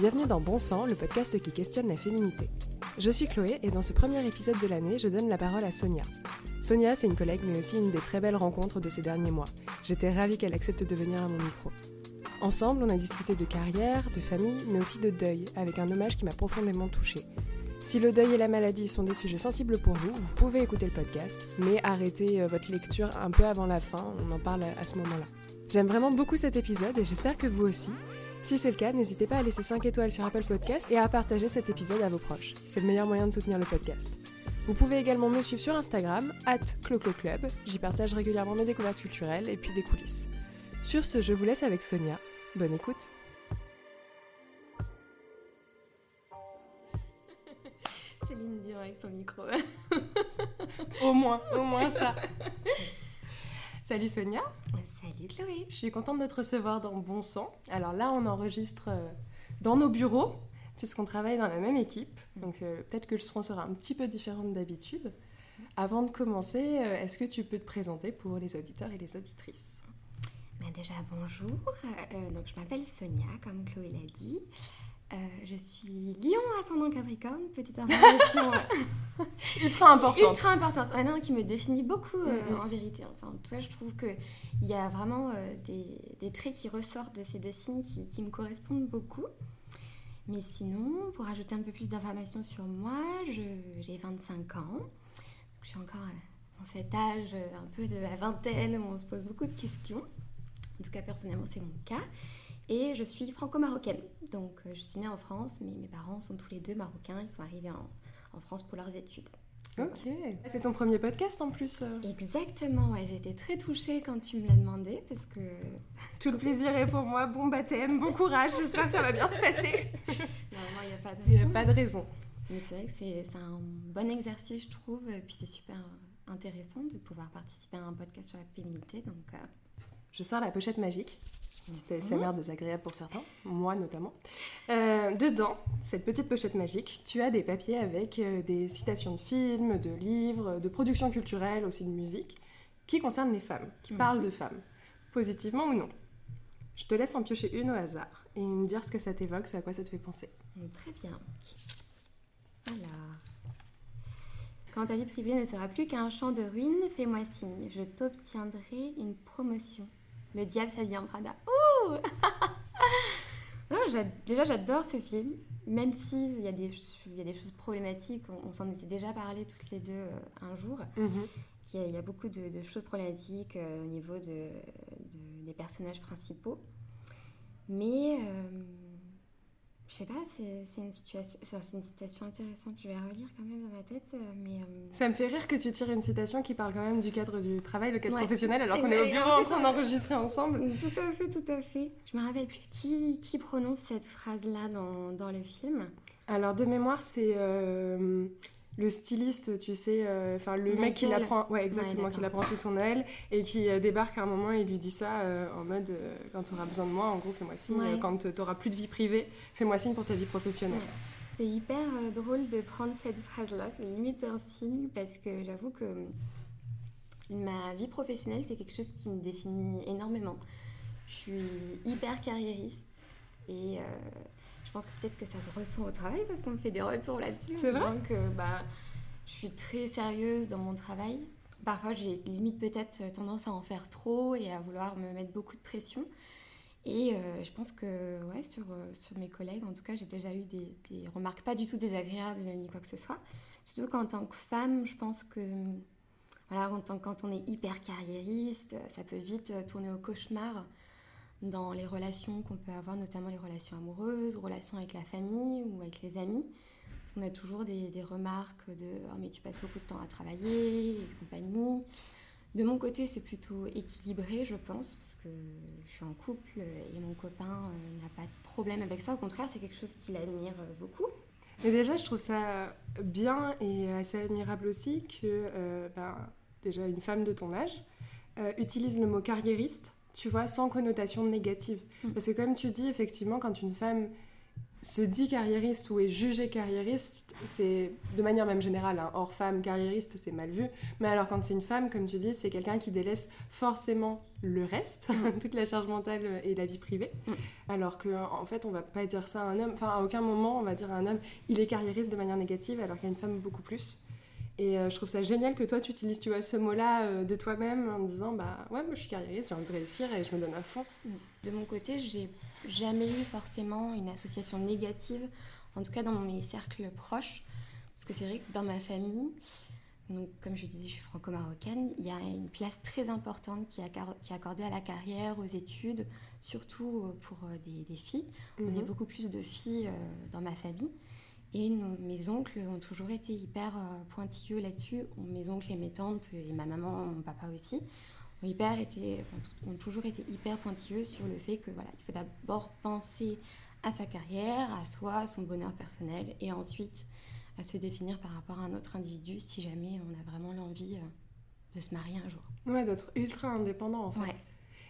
Bienvenue dans Bon Sang, le podcast qui questionne la féminité. Je suis Chloé et dans ce premier épisode de l'année, je donne la parole à Sonia. Sonia, c'est une collègue mais aussi une des très belles rencontres de ces derniers mois. J'étais ravie qu'elle accepte de venir à mon micro. Ensemble, on a discuté de carrière, de famille, mais aussi de deuil, avec un hommage qui m'a profondément touchée. Si le deuil et la maladie sont des sujets sensibles pour vous, vous pouvez écouter le podcast, mais arrêtez euh, votre lecture un peu avant la fin, on en parle à ce moment-là. J'aime vraiment beaucoup cet épisode et j'espère que vous aussi. Si c'est le cas, n'hésitez pas à laisser 5 étoiles sur Apple Podcast et à partager cet épisode à vos proches. C'est le meilleur moyen de soutenir le podcast. Vous pouvez également me suivre sur Instagram, at Club. J'y partage régulièrement mes découvertes culturelles et puis des coulisses. Sur ce, je vous laisse avec Sonia. Bonne écoute. Céline Dion avec son micro. au moins, au moins ça. Salut Sonia. Salut Chloé. Je suis contente de te recevoir dans Bon Sang. Alors là, on enregistre euh, dans nos bureaux, puisqu'on travaille dans la même équipe. Donc euh, peut-être que le son sera un petit peu différent d'habitude. Avant de commencer, euh, est-ce que tu peux te présenter pour les auditeurs et les auditrices? Ben Déjà, bonjour. donc, je m'appelle Sonia, comme Chloé l'a dit. Euh, je suis Lion ascendant Capricorne, petite information ultra importante. Ultra importante, ouais, non, qui me définit beaucoup euh, en vérité. Enfin, en tout cas, je trouve qu'il y a vraiment euh, des, des, traits qui ressortent de ces deux signes qui, qui, me correspondent beaucoup. Mais sinon, pour ajouter un peu plus d'informations sur moi, j'ai 25 ans. Je suis encore dans cet âge un peu de la vingtaine où on se pose beaucoup de questions. En tout cas, personnellement, c'est mon cas. Et je suis franco-marocaine. Donc euh, je suis née en France, mais mes parents sont tous les deux marocains. Ils sont arrivés en, France pour leurs études. Ok. C'est ton premier podcast en plus euh. Exactement, ouais. J'ai été très touchée quand tu me l'as demandé parce que. Tout le plaisir est pour moi. Bon baptême, bon courage. J'espère que ça va bien se passer. Normalement, il n'y a pas de raison. Il n'y a pas de raison. Mais c'est vrai que c'est un bon exercice, je trouve. Et puis c'est super intéressant de pouvoir participer à un podcast sur la féminité. Donc. Euh, je sors la pochette magique. SMR désagréable pour certains, moi notamment. Euh, dedans, cette petite pochette magique, tu as des papiers avec euh, des citations de films, de livres, de productions culturelles, aussi de musique, qui concernent les femmes, qui mhm. parlent de femmes, positivement ou non. Je te laisse en piocher une au hasard et me dire ce que ça t'évoque, ce à quoi ça te fait penser. Très bien. Alors. Quand ta vie privée ne sera plus qu'un champ de ruines, fais-moi signe, je t'obtiendrai une promotion. Le diable s'habille en Prada. Ouh Déjà, j'adore ce film, même s'il y, a des, y a des choses problématiques. On, s'en était déjà parlé toutes les deux euh, un jour. Mhm. Il, y a, beaucoup de, choses problématiques euh, au niveau de, des personnages principaux. Mais euh, je sais pas, c'est une situation, c'est une citation intéressante. Je vais relire quand même dans ma tête, euh, mais euh, ça me fait rire que tu tires une citation qui parle quand même du cadre du travail, le cadre professionnel, alors qu'on est au bureau en train d'enregistrer ensemble. Tout à fait, tout à fait. Je me rappelle plus qui, qui prononce cette phrase-là dans, dans, le film. Alors de mémoire, c'est euh, le styliste, tu sais, euh, enfin le mec qui l'apprend, ouais exactement, qui l'apprend sous son aile et qui euh, débarque à un moment et lui dit ça euh, en mode quand tu auras besoin de moi, en gros fais-moi signe, quand tu auras plus de vie privée, fais-moi signe pour ta vie professionnelle. C'est hyper drôle de prendre cette phrase-là, c'est limite un signe parce que j'avoue que ma vie professionnelle c'est quelque chose qui me définit énormément. Je suis hyper carriériste et pense que peut-être que ça se ressent au travail parce qu'on me fait des retours là-dessus. C'est vrai. Donc, bah, je suis très sérieuse dans mon travail. Parfois, j'ai limite peut-être tendance à en faire trop et à vouloir me mettre beaucoup de pression. Et euh, je pense que ouais, sur, euh, sur mes collègues, en tout cas, j'ai déjà eu des, des, remarques pas du tout désagréables ni quoi que ce soit. Surtout qu'en tant que femme, je pense que voilà, en tant, quand on est hyper carriériste, ça peut vite tourner au cauchemar dans les relations qu'on peut avoir, notamment les relations amoureuses, relations avec la famille ou avec les amis. Parce qu'on a toujours des, remarques de oh, mais tu passes beaucoup de temps à travailler et compagnie. De mon côté, c'est plutôt équilibré, je pense, parce que je suis en couple et mon copain euh, n'a pas de problème avec ça. Au contraire, c'est quelque chose qu'il admire euh, beaucoup. Mais déjà, je trouve ça bien et assez admirable aussi que euh, ben, déjà une femme de ton âge utilise le mot carriériste tu vois, sans connotation négative. Mm. Parce que comme tu dis, effectivement, quand une femme se dit carriériste ou est jugé carriériste, c'est de manière même générale, hein, hors femme, carriériste, c'est mal vu. Mais alors quand c'est une femme, comme tu dis, c'est quelqu'un qui délaisse forcément le reste, mm. toute la charge mentale et la vie privée. Mm. Alors qu'en en fait, on va pas dire ça à un homme, enfin à aucun moment on va dire à un homme, il est carriériste de manière négative, alors qu'à une femme beaucoup plus. Et euh, je trouve ça génial que toi, tu utilises tu vois, ce mot-là euh, de toi-même en disant bah ouais, moi je suis carriériste, j'ai envie de réussir et je me donne à fond. De mon côté, j'ai jamais eu forcément une association négative, en tout cas dans mes cercles proches. Parce que c'est vrai que dans ma famille, donc, comme je disais, je suis franco-marocaine, il y a une place très importante qui est, accordée à la carrière, aux études, surtout euh, pour des, filles. On est mhm. beaucoup plus de filles dans ma famille. Et mes oncles ont toujours été hyper euh, pointilleux là-dessus. Mes oncles et mes tantes, et ma maman, mon papa aussi, ont, hyper été, ont toujours été hyper pointilleux sur le fait que voilà, il faut d'abord penser à sa carrière, à soi, à son bonheur personnel, et ensuite à se définir par rapport à un autre individu si jamais on a vraiment l'envie euh, de se marier un jour. Ouais, d'être ultra indépendant en fait.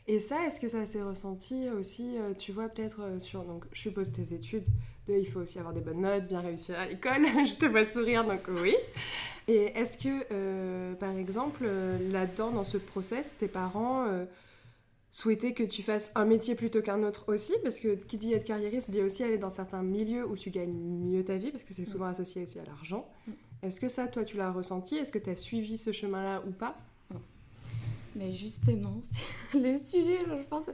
Et ça, est-ce que ça s'est ressenti aussi, euh, tu vois, peut-être sur, donc je suppose tes études, il faut aussi avoir des bonnes notes, bien réussir à l'école. je te vois sourire, donc oui. Et est-ce que, euh, par exemple, euh, là-dedans, dans ce process, tes parents euh, souhaitaient que tu fasses un métier plutôt qu'un autre aussi? Parce que qui dit être carriériste dit aussi aller dans certains milieux où tu gagnes mieux ta vie, parce que c'est souvent associé aussi à l'argent. Mm. Est-ce que ça, toi, tu l'as ressenti? Est-ce que tu as suivi ce chemin-là ou pas? Mais justement, c'est le sujet, je pense.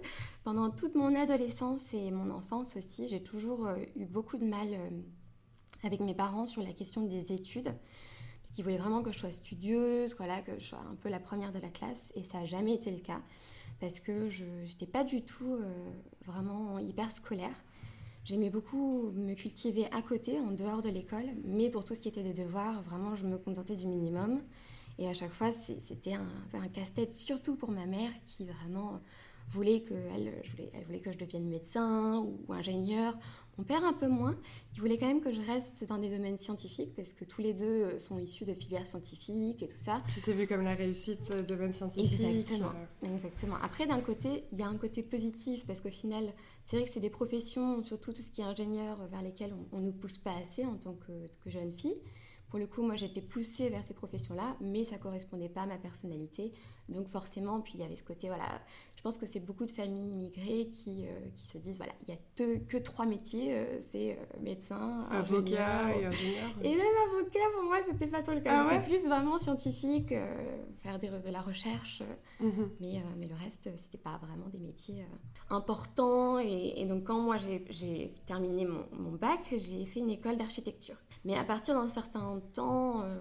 Pendant toute mon adolescence et mon enfance aussi, j'ai toujours euh, eu beaucoup de mal euh, avec mes parents sur la question des études. Parce qu'ils voulaient vraiment que je sois studieuse, voilà, que je sois un peu la première de la classe. Et ça n'a jamais été le cas. Parce que je n'étais pas du tout euh, vraiment hyper scolaire. J'aimais beaucoup me cultiver à côté, en dehors de l'école. Mais pour tout ce qui était des devoirs, vraiment, je me contentais du minimum. Et à chaque fois, c'était un, un casse-tête, surtout pour ma mère qui vraiment voulait que, elle, voulais, elle voulait que je devienne médecin ou ingénieur. Mon père un peu moins. Il voulait quand même que je reste dans des domaines scientifiques parce que tous les deux sont issus de filières scientifiques et tout ça. Puis c'est vu comme la réussite de domaine scientifique. Exactement. Euh. Exactement. Après, d'un côté, il y a un côté positif parce qu'au final, c'est vrai que c'est des professions, surtout tout ce qui est ingénieur, vers lesquelles on ne nous pousse pas assez en tant que, que jeune fille. Pour le coup, moi, j'étais poussée vers ces professions-là, mais ça correspondait pas à ma personnalité. Donc forcément, puis il y avait ce côté, voilà, je pense que c'est beaucoup de familles immigrées qui, euh, qui se disent, voilà, il y a que trois métiers, euh, c'est euh, médecin, avocat et ingénieur. Et même avocat, pour moi, c'était pas trop le cas. Ah c'était plus vraiment scientifique, faire des, de la recherche, mhm. mais, mais le reste, c'était pas vraiment des métiers importants. Et, donc quand moi, j'ai terminé mon, mon bac, j'ai fait une école d'architecture. Mais à partir d'un certain temps, euh,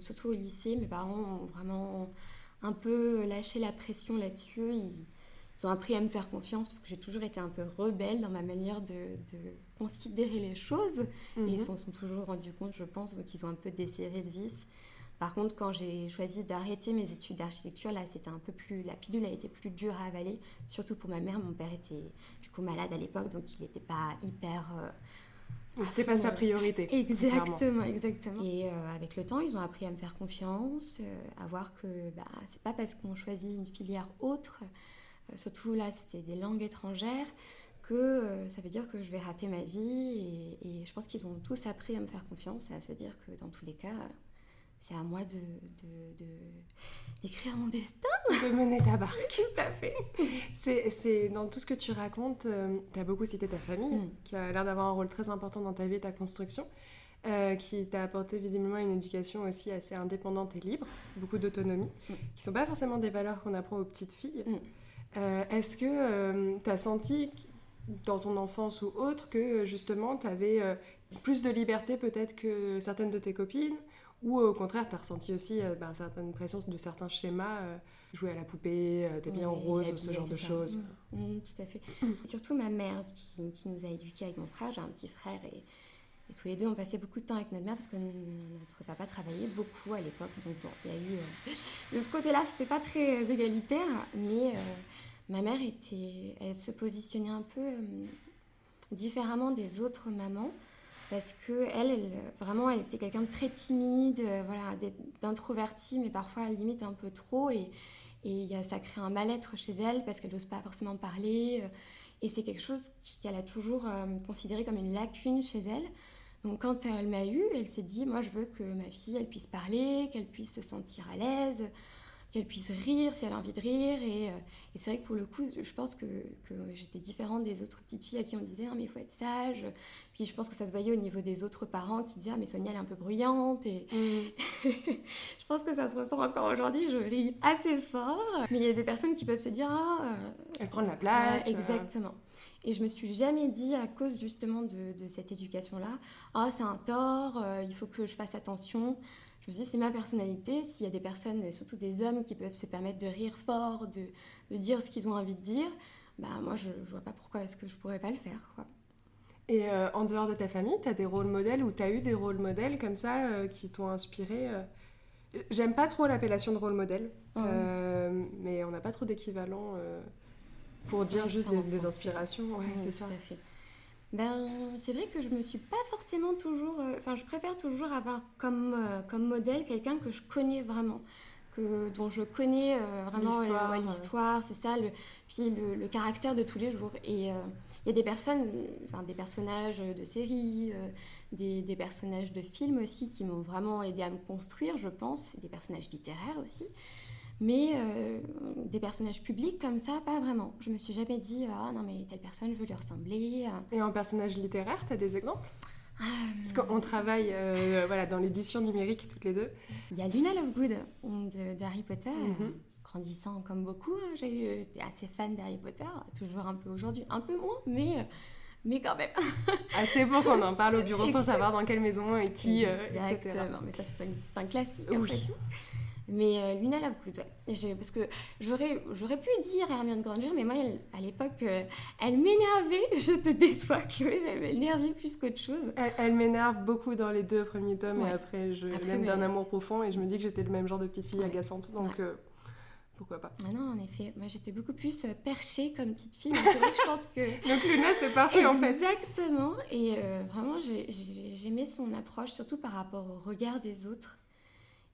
surtout au lycée, mes parents ont vraiment un peu lâché la pression là-dessus. Ils, ont appris à me faire confiance parce que j'ai toujours été un peu rebelle dans ma manière de, considérer les choses. Et ils mhm. s'en sont toujours rendus compte, je pense, donc ils ont un peu desserré le vis. Par contre, quand j'ai choisi d'arrêter mes études d'architecture, là, c'était un peu plus. La pilule a été plus dure à avaler, surtout pour ma mère. Mon père était du coup malade à l'époque, donc il n'était pas hyper. Euh, c'était pas sa priorité. Exactement, exactement. Et euh, avec le temps, ils ont appris à me faire confiance, euh, à voir que bah, c'est pas parce qu'on choisit une filière autre, euh, surtout là, c'était des langues étrangères, que ça veut dire que je vais rater ma vie. Et, et je pense qu'ils ont tous appris à me faire confiance et à se dire que dans tous les cas, c'est à moi de, d'écrire mon destin. De mener ta barque? Tout à fait. C'est, dans tout ce que tu racontes, euh, tu as beaucoup cité ta famille, mm. qui a l'air d'avoir un rôle très important dans ta vie et ta construction, euh, qui t'a apporté visiblement une éducation aussi assez indépendante et libre, beaucoup d'autonomie, mm. qui ne sont pas forcément des valeurs qu'on apprend aux petites filles. Mm. Euh, est-ce que tu as senti dans ton enfance ou autre que justement tu avais plus de liberté peut-être que certaines de tes copines? Ou au contraire, tu as ressenti aussi euh, ben, certaines pressions de certains schémas, euh, jouer à la poupée, euh, t'es bien en rose, ce genre de choses. Mmh, mmh, tout à fait. Mmh. Surtout ma mère qui, qui, nous a éduqués avec mon frère, j'ai un petit frère et, tous les deux on passait beaucoup de temps avec notre mère parce que notre papa travaillait beaucoup à l'époque. Donc bon, il y a eu. de ce côté-là, c'était pas très égalitaire, mais ma mère était. Elle se positionnait un peu différemment des autres mamans parce que elle, vraiment, c'est quelqu'un de très timide, euh, voilà, d'introverti, mais parfois limite un peu trop, et, ça crée un mal-être chez elle parce qu'elle n'ose pas forcément parler. Euh, Et c'est quelque chose qu'elle a toujours considéré comme une lacune chez elle. Donc quand elle m'a eu, elle s'est dit, moi je veux que ma fille, elle puisse parler, qu'elle puisse se sentir à l'aise, qu'elle puisse rire si elle a envie de rire. Et, euh, et c'est vrai que pour le coup, je pense que, que j'étais différente des autres petites filles à qui on disait, mais il faut être sage. Puis je pense que ça se voyait au niveau des autres parents qui disaient, ah, mais Sonia, elle est un peu bruyante. Et mmh. je pense que ça se ressent encore aujourd'hui, je ris assez fort. Mais il y a des personnes qui peuvent se dire, ah... Euh, elle prend de la place. exactement. Et je me suis jamais dit, à cause justement de, cette éducation-là, ah, c'est un tort, euh, il faut que je fasse attention. Je me dit, c'est ma personnalité. S'il y a des personnes, surtout des hommes, qui peuvent se permettre de rire fort, de, de dire ce qu'ils ont envie de dire, bah moi, je, ne vois pas pourquoi est-ce que je pourrais pas le faire. Quoi. Et euh, en dehors de ta famille, tu as des rôles modèles ou tu as eu des rôles modèles comme ça euh, qui t'ont inspiré J'aime pas trop l'appellation de rôle modèle, mais on n'a pas trop d'équivalent pour dire juste des, inspirations, ouais, c'est ça. fait. Ben, c'est vrai que je me suis pas forcément toujours. Euh, enfin, je préfère toujours avoir comme, euh, comme modèle quelqu'un que je connais vraiment, que, dont je connais euh, vraiment l'histoire, c'est ça, le, puis le, caractère de tous les jours. Et il y a des personnes, enfin, des personnages de séries, des, des, personnages de films aussi qui m'ont vraiment aidé à me construire, je pense, des personnages littéraires aussi. Mais euh, des personnages publics comme ça, pas vraiment. Je me suis jamais dit, ah non, mais telle personne, je veux lui ressembler. Et en personnage littéraire, tu as des exemples? Euh, Parce qu'on travaille euh, voilà, dans l'édition numérique toutes les deux. Il y a Luna Lovegood d'Harry Potter. Mhm. grandissant comme beaucoup, hein. j'étais assez fan d'Harry Potter, toujours un peu aujourd'hui, un peu moins, mais mais quand même. Assez pour qu'on en parle au bureau pour savoir dans quelle maison et qui. Exactement, mais ça c'est un, un, classique en fait. Mais euh, Luna Lovegood, ouais. parce que j'aurais, j'aurais pu dire Hermione Granger, mais moi, à l'époque, euh, elle m'énervait. Je te déçois, Chloé, elle m'énervait plus qu'autre chose. Elle, m'énerve beaucoup dans les deux premiers tomes, et après, je l'aime d'un amour profond, et je me dis que j'étais le même genre de petite fille agaçante, donc euh, pourquoi pas. Ah non, en effet, moi j'étais beaucoup plus perchée comme petite fille, c'est vrai que je pense que... donc Luna, c'est parfait en fait. Exactement, et vraiment, j'aimais son approche, surtout par rapport au regard des autres.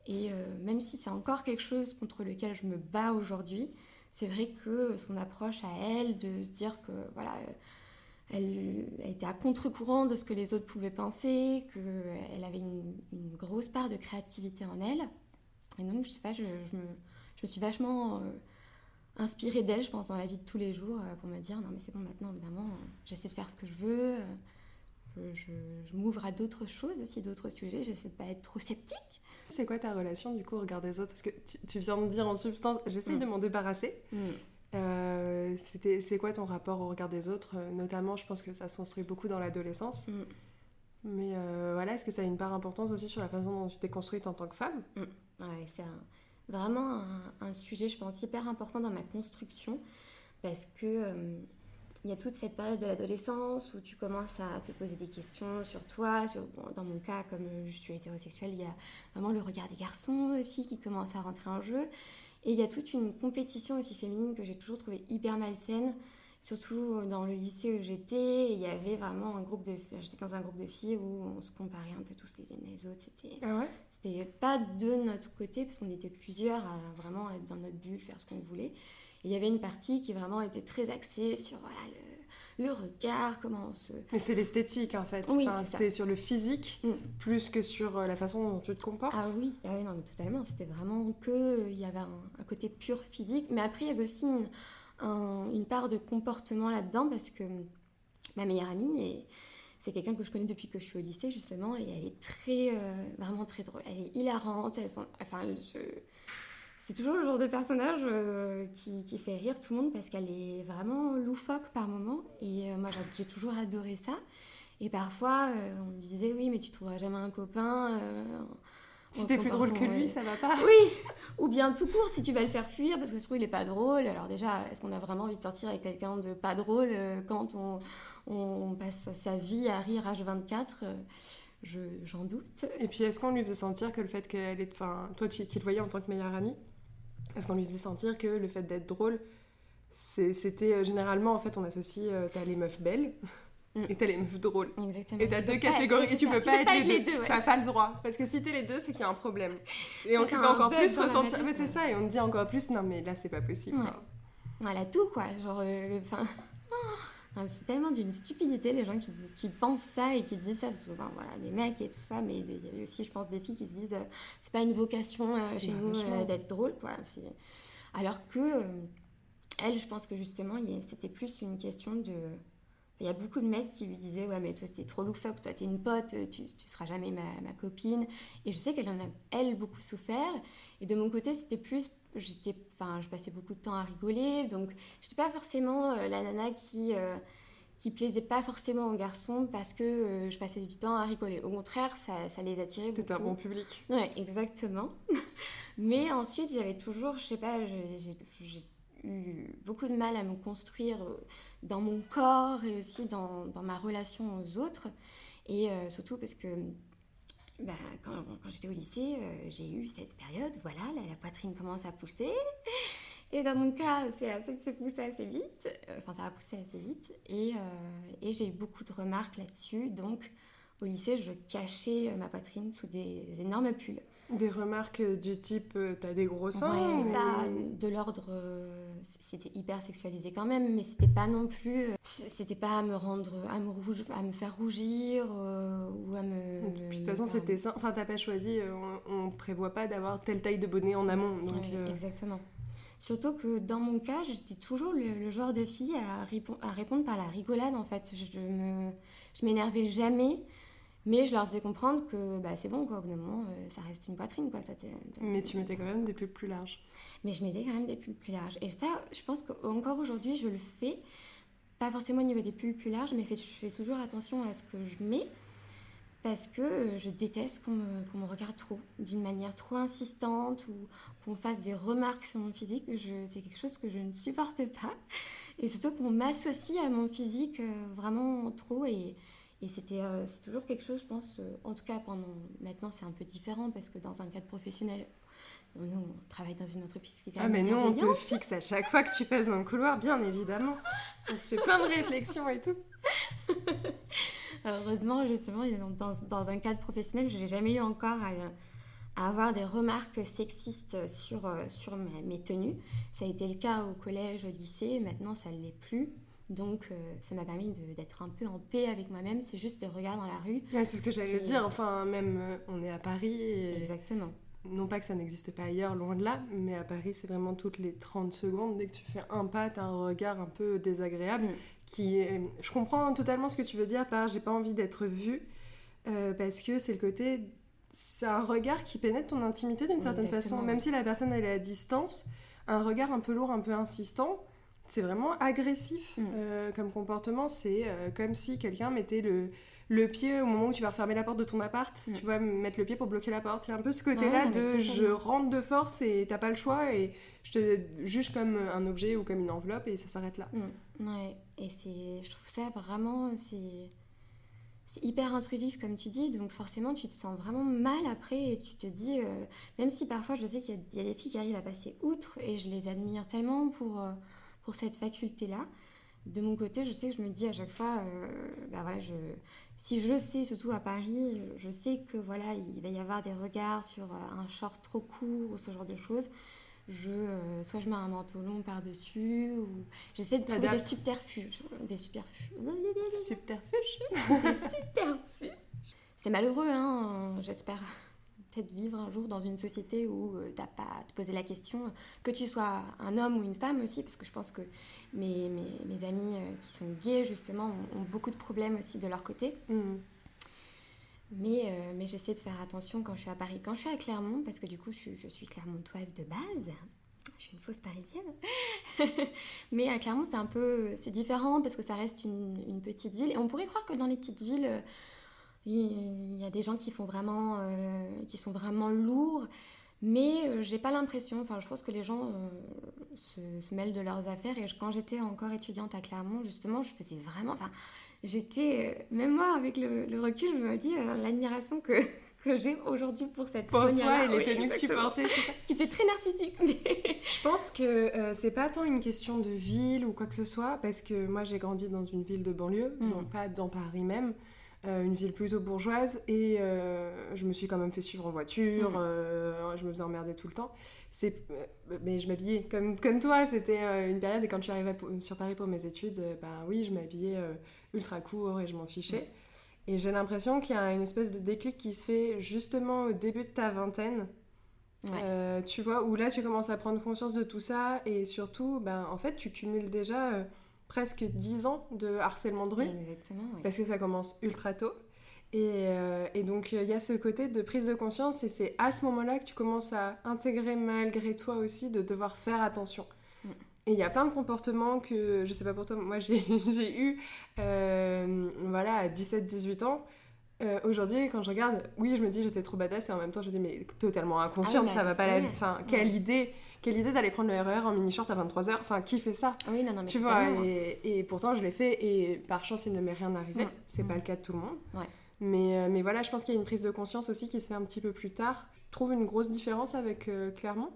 Et euh, même si c'est encore quelque chose contre lequel je me bats aujourd'hui, c'est vrai que son approche à elle, de se dire que voilà, euh, elle, était à contre-courant de ce que les autres pouvaient penser, qu'elle avait une, grosse part de créativité en elle. Et donc, je sais pas, je, me, je me, suis vachement euh, inspirée d'elle, je pense, dans la vie de tous les jours, pour me dire non, mais c'est bon, maintenant, évidemment, j'essaie de faire ce que je veux. je, je m'ouvre à d'autres choses aussi, d'autres sujets. J'essaie de pas être trop sceptique. C'est quoi ta relation du coup au regard des autres? Parce que tu, viens de dire en substance, j'essaie de mm. m'en débarrasser. Mm. Euh, c'est quoi ton rapport au regard des autres? Euh, Notamment, je pense que ça se construit beaucoup dans l'adolescence. Mm. Mais euh, voilà, est-ce que ça a une part importante aussi sur la façon dont tu t'es construite en tant que femme? Ouais, c'est vraiment un, un, sujet, je pense, hyper important dans ma construction. Parce que il y a toute cette période de l'adolescence où tu commences à te poser des questions sur toi. Sur, dans mon cas, comme je suis hétérosexuelle, il y a vraiment le regard des garçons aussi qui commence à rentrer en jeu. Et il y a toute une compétition aussi féminine que j'ai toujours trouvée hyper malsaine, surtout dans le lycée où j'étais. Il y avait vraiment un groupe de... J'étais dans un groupe de filles où on se comparait un peu tous les unes les autres. C'était ah ouais? c'était pas de notre côté, parce qu'on était plusieurs à vraiment être dans notre bulle, faire ce qu'on voulait il y avait une partie qui vraiment était très axée sur voilà, le, regard, comment on se... Mais c'est l'esthétique en fait. Oui, c'était sur le physique mm. plus que sur euh, la façon dont tu te comportes. Ah oui, ah oui non, mais totalement. C'était vraiment que il y avait un, côté pur physique, mais après il y avait aussi une, une part de comportement là-dedans parce que ma meilleure amie est c'est quelqu'un que je connais depuis que je suis au lycée justement et elle est très euh, vraiment très drôle elle est hilarante elle enfin je, c'est toujours le genre de personnage euh, qui, qui, fait rire tout le monde parce qu'elle est vraiment loufoque par moment. Et euh, moi, j'ai toujours adoré ça. Et parfois, euh, on me disait Oui, mais tu trouveras jamais un copain. si t'es plus drôle que lui, ça va pas. Oui Ou bien tout court, si tu vas le faire fuir parce que ce trouve il est pas drôle. Alors, déjà, est-ce qu'on a vraiment envie de sortir avec quelqu'un de pas drôle quand on, on, passe sa vie à rire H24 J'en doute. Et puis, est-ce qu'on lui faisait sentir que le fait qu'elle est. Enfin, toi, tu, qu'il te voyait en tant que meilleure amie, parce qu'on lui faisait sentir que le fait d'être drôle, c'était euh, généralement, en fait, on associe, euh, t'as les meufs belles mm. et t'as les meufs drôles. Exactement. Et t'as deux catégories et tu peux, pas, être les deux. T'as pas le droit. Parce que si t'es les deux, c'est qu'il y a un problème. Et on peut encore plus ressentir. Mais c'est ça, et on te dit encore plus, non mais là c'est pas possible. Voilà tout quoi. Genre, euh, enfin. c'est tellement d'une stupidité les gens qui, qui, pensent ça et qui disent ça. Souvent, voilà, les mecs et tout ça, mais il y a aussi, je pense, des filles qui se disent c'est pas une vocation euh, chez bah, nous euh, d'être drôle, quoi. Alors que, elle, je pense que justement, c'était plus une question de. Il y a beaucoup de mecs qui lui disaient Ouais, mais toi, t'es trop loufoque, toi, t'es une pote, tu, tu seras jamais ma, ma copine. Et je sais qu'elle en a, elle, beaucoup souffert. Et de mon côté, c'était plus j'étais enfin je passais beaucoup de temps à rigoler donc j'étais pas forcément euh, la nana qui euh, qui plaisait pas forcément aux garçons parce que euh, je passais du temps à rigoler. Au contraire ça, ça les attirait c'était un bon public. Ouais exactement. Mais ensuite j'avais toujours je sais pas j'ai eu beaucoup de mal à me construire dans mon corps et aussi dans, dans ma relation aux autres. Et surtout parce que bah, quand, quand j'étais au lycée, euh, j'ai eu cette période, voilà, la, poitrine commence à pousser. Et dans mon cas, c'est poussé assez vite, euh, enfin ça a poussé assez vite, et, euh, et j'ai eu beaucoup de remarques là-dessus. Donc au lycée, je cachais ma poitrine sous des énormes pulls. Des remarques du type euh, t'as des gros seins bah, De l'ordre, euh, c'était hyper sexualisé quand même, mais c'était pas non plus. Euh, c'était pas à me rendre, à me, rouge, à me faire rougir ou à me. de toute façon, c'était ça. Enfin, t'as pas choisi, on, prévoit pas d'avoir telle taille de bonnet en amont. Donc, Exactement. Surtout que dans mon cas, j'étais toujours le, genre de fille à, à, répondre par la rigolade en fait. Je, je m'énervais jamais. Mais je leur faisais comprendre que bah, c'est bon, quoi. Au bout d'un moment, euh, ça reste une poitrine, quoi. mais tu mettais quand même des pulls plus larges. Mais je mettais quand même des pulls plus larges. Et ça, je pense qu'encore aujourd'hui, je le fais. Pas forcément au niveau des pulls plus larges, mais je fais toujours attention à ce que je mets. Parce que euh, je déteste qu'on me, regarde trop, d'une manière trop insistante ou qu'on fasse des remarques sur mon physique. C'est quelque chose que je ne supporte pas. Et surtout qu'on m'associe à mon physique euh, vraiment trop. Et, et c'était euh, c'est toujours quelque chose, je pense, en tout cas pendant. Maintenant, c'est un peu différent parce que dans un cadre professionnel, nous, on travaille dans une entreprise qui est Ah, mais nous, on te fixe à chaque fois que tu passes dans le couloir, bien évidemment. On se fait plein de réflexions et tout. heureusement, justement, dans, dans, un cadre professionnel, je n'ai jamais eu encore à, avoir des remarques sexistes sur, euh, sur mes, mes, tenues. Ça a été le cas au collège, au lycée, maintenant, ça ne l'est plus. Donc, euh, ça m'a permis d'être un peu en paix avec moi-même. C'est juste le regard dans la rue. c'est ce que j'allais dire. Enfin, même, euh, on est à Paris. Exactement. Non pas que ça n'existe pas ailleurs, loin de là, mais à Paris, c'est vraiment toutes les 30 secondes. Dès que tu fais un pas, tu as un regard un peu désagréable. Mm. Qui Je comprends totalement ce que tu veux dire par j'ai pas envie d'être vue. Euh, parce que c'est le côté. C'est un regard qui pénètre ton intimité d'une certaine façon. Même si la personne elle est à distance, un regard un peu lourd, un peu insistant c'est vraiment agressif mm. euh, comme comportement. C'est euh, comme si quelqu'un mettait le, le pied au moment où tu vas refermer la porte de ton appart. Mm. Tu vas mettre le pied pour bloquer la porte. Il y a un peu ce côté-là de je rentre de force et t'as pas le choix et je te juge comme un objet ou comme une enveloppe et ça s'arrête là. Mm. Ouais, et c'est, je trouve ça vraiment, c'est, hyper intrusif comme tu dis, donc forcément tu te sens vraiment mal après et tu te dis, euh, même si parfois je sais qu'il y, a des filles qui arrivent à passer outre et je les admire tellement pour pour cette faculté-là. De mon côté, je sais que je me dis à chaque fois, euh, bah voilà, je, si je sais, surtout à Paris, je sais que voilà, il va y avoir des regards sur euh, un short trop court ou ce genre de choses. Je, euh, soit je mets un manteau long par-dessus, ou j'essaie de trouver des subterfuges. Des subterfuges. Subterfuges Des subterfuges. C'est malheureux, hein, j'espère peut-être vivre un jour dans une société où tu euh, t'as pas à te poser la question, que tu sois un homme ou une femme aussi, parce que je pense que mes, mes, amis euh, qui sont gays, justement, ont, beaucoup de problèmes aussi de leur côté. Mm. Mais, euh, mais j'essaie de faire attention quand je suis à Paris. Quand je suis à Clermont, parce que du coup, je, suis clermontoise de base, je suis une fausse parisienne. mais à Clermont, c'est un peu... C'est différent parce que ça reste une, petite ville. Et on pourrait croire que dans les petites villes il y a des gens qui font vraiment, euh, qui sont vraiment lourds, mais euh, j'ai pas l'impression. Enfin, je pense que les gens euh, se, mêlent de leurs affaires. Et quand j'étais encore étudiante à Clermont, justement, je faisais vraiment. J'étais, même moi, avec le, recul, je me dis l'admiration que, que j'ai aujourd'hui pour cette Pour toi et les tenues que tu portais, Ce qui fait très narcissique. je pense que c'est pas tant une question de ville ou quoi que ce soit, parce que moi j'ai grandi dans une ville de banlieue, non mm. pas dans Paris même. une ville plutôt bourgeoise, et je me suis quand même fait suivre en voiture, mm. je me faisais emmerder tout le temps. C'est, mais je m'habillais comme, comme toi, c'était une période, et quand je suis arrivée sur Paris pour mes études, ben oui, je m'habillais ultra court et je m'en fichais. Et j'ai l'impression qu'il y a une espèce de déclic qui se fait justement au début de ta vingtaine. Euh, tu vois, où là tu commences à prendre conscience de tout ça et surtout, ben, en fait, tu cumules déjà euh, presque 10 ans de harcèlement de rue. Exactement, Parce que ça commence ultra tôt. Et, euh, et donc, il y a ce côté de prise de conscience et c'est à ce moment-là que tu commences à intégrer malgré toi aussi de devoir faire attention. Et il y a plein de comportements que, je sais pas pour toi, moi j'ai eu euh, voilà, à 17-18 ans. Euh, aujourd'hui, quand je regarde, oui, je me dis j'étais trop badass et en même temps je me dis mais totalement inconsciente, ah ça va pas la Enfin, quelle idée quelle idée d'aller prendre le RER e en mini-short à 23h Enfin, qui fait ça? Oui, non, non, mais Tu vois, et, et, pourtant je l'ai fait et par chance il ne m'est rien arrivé. Mm. C'est pas mm. le cas de tout le monde. Ouais. Mais, euh, mais voilà, je pense qu'il y a une prise de conscience aussi qui se fait un petit peu plus tard. Je trouve une grosse différence avec Clermont?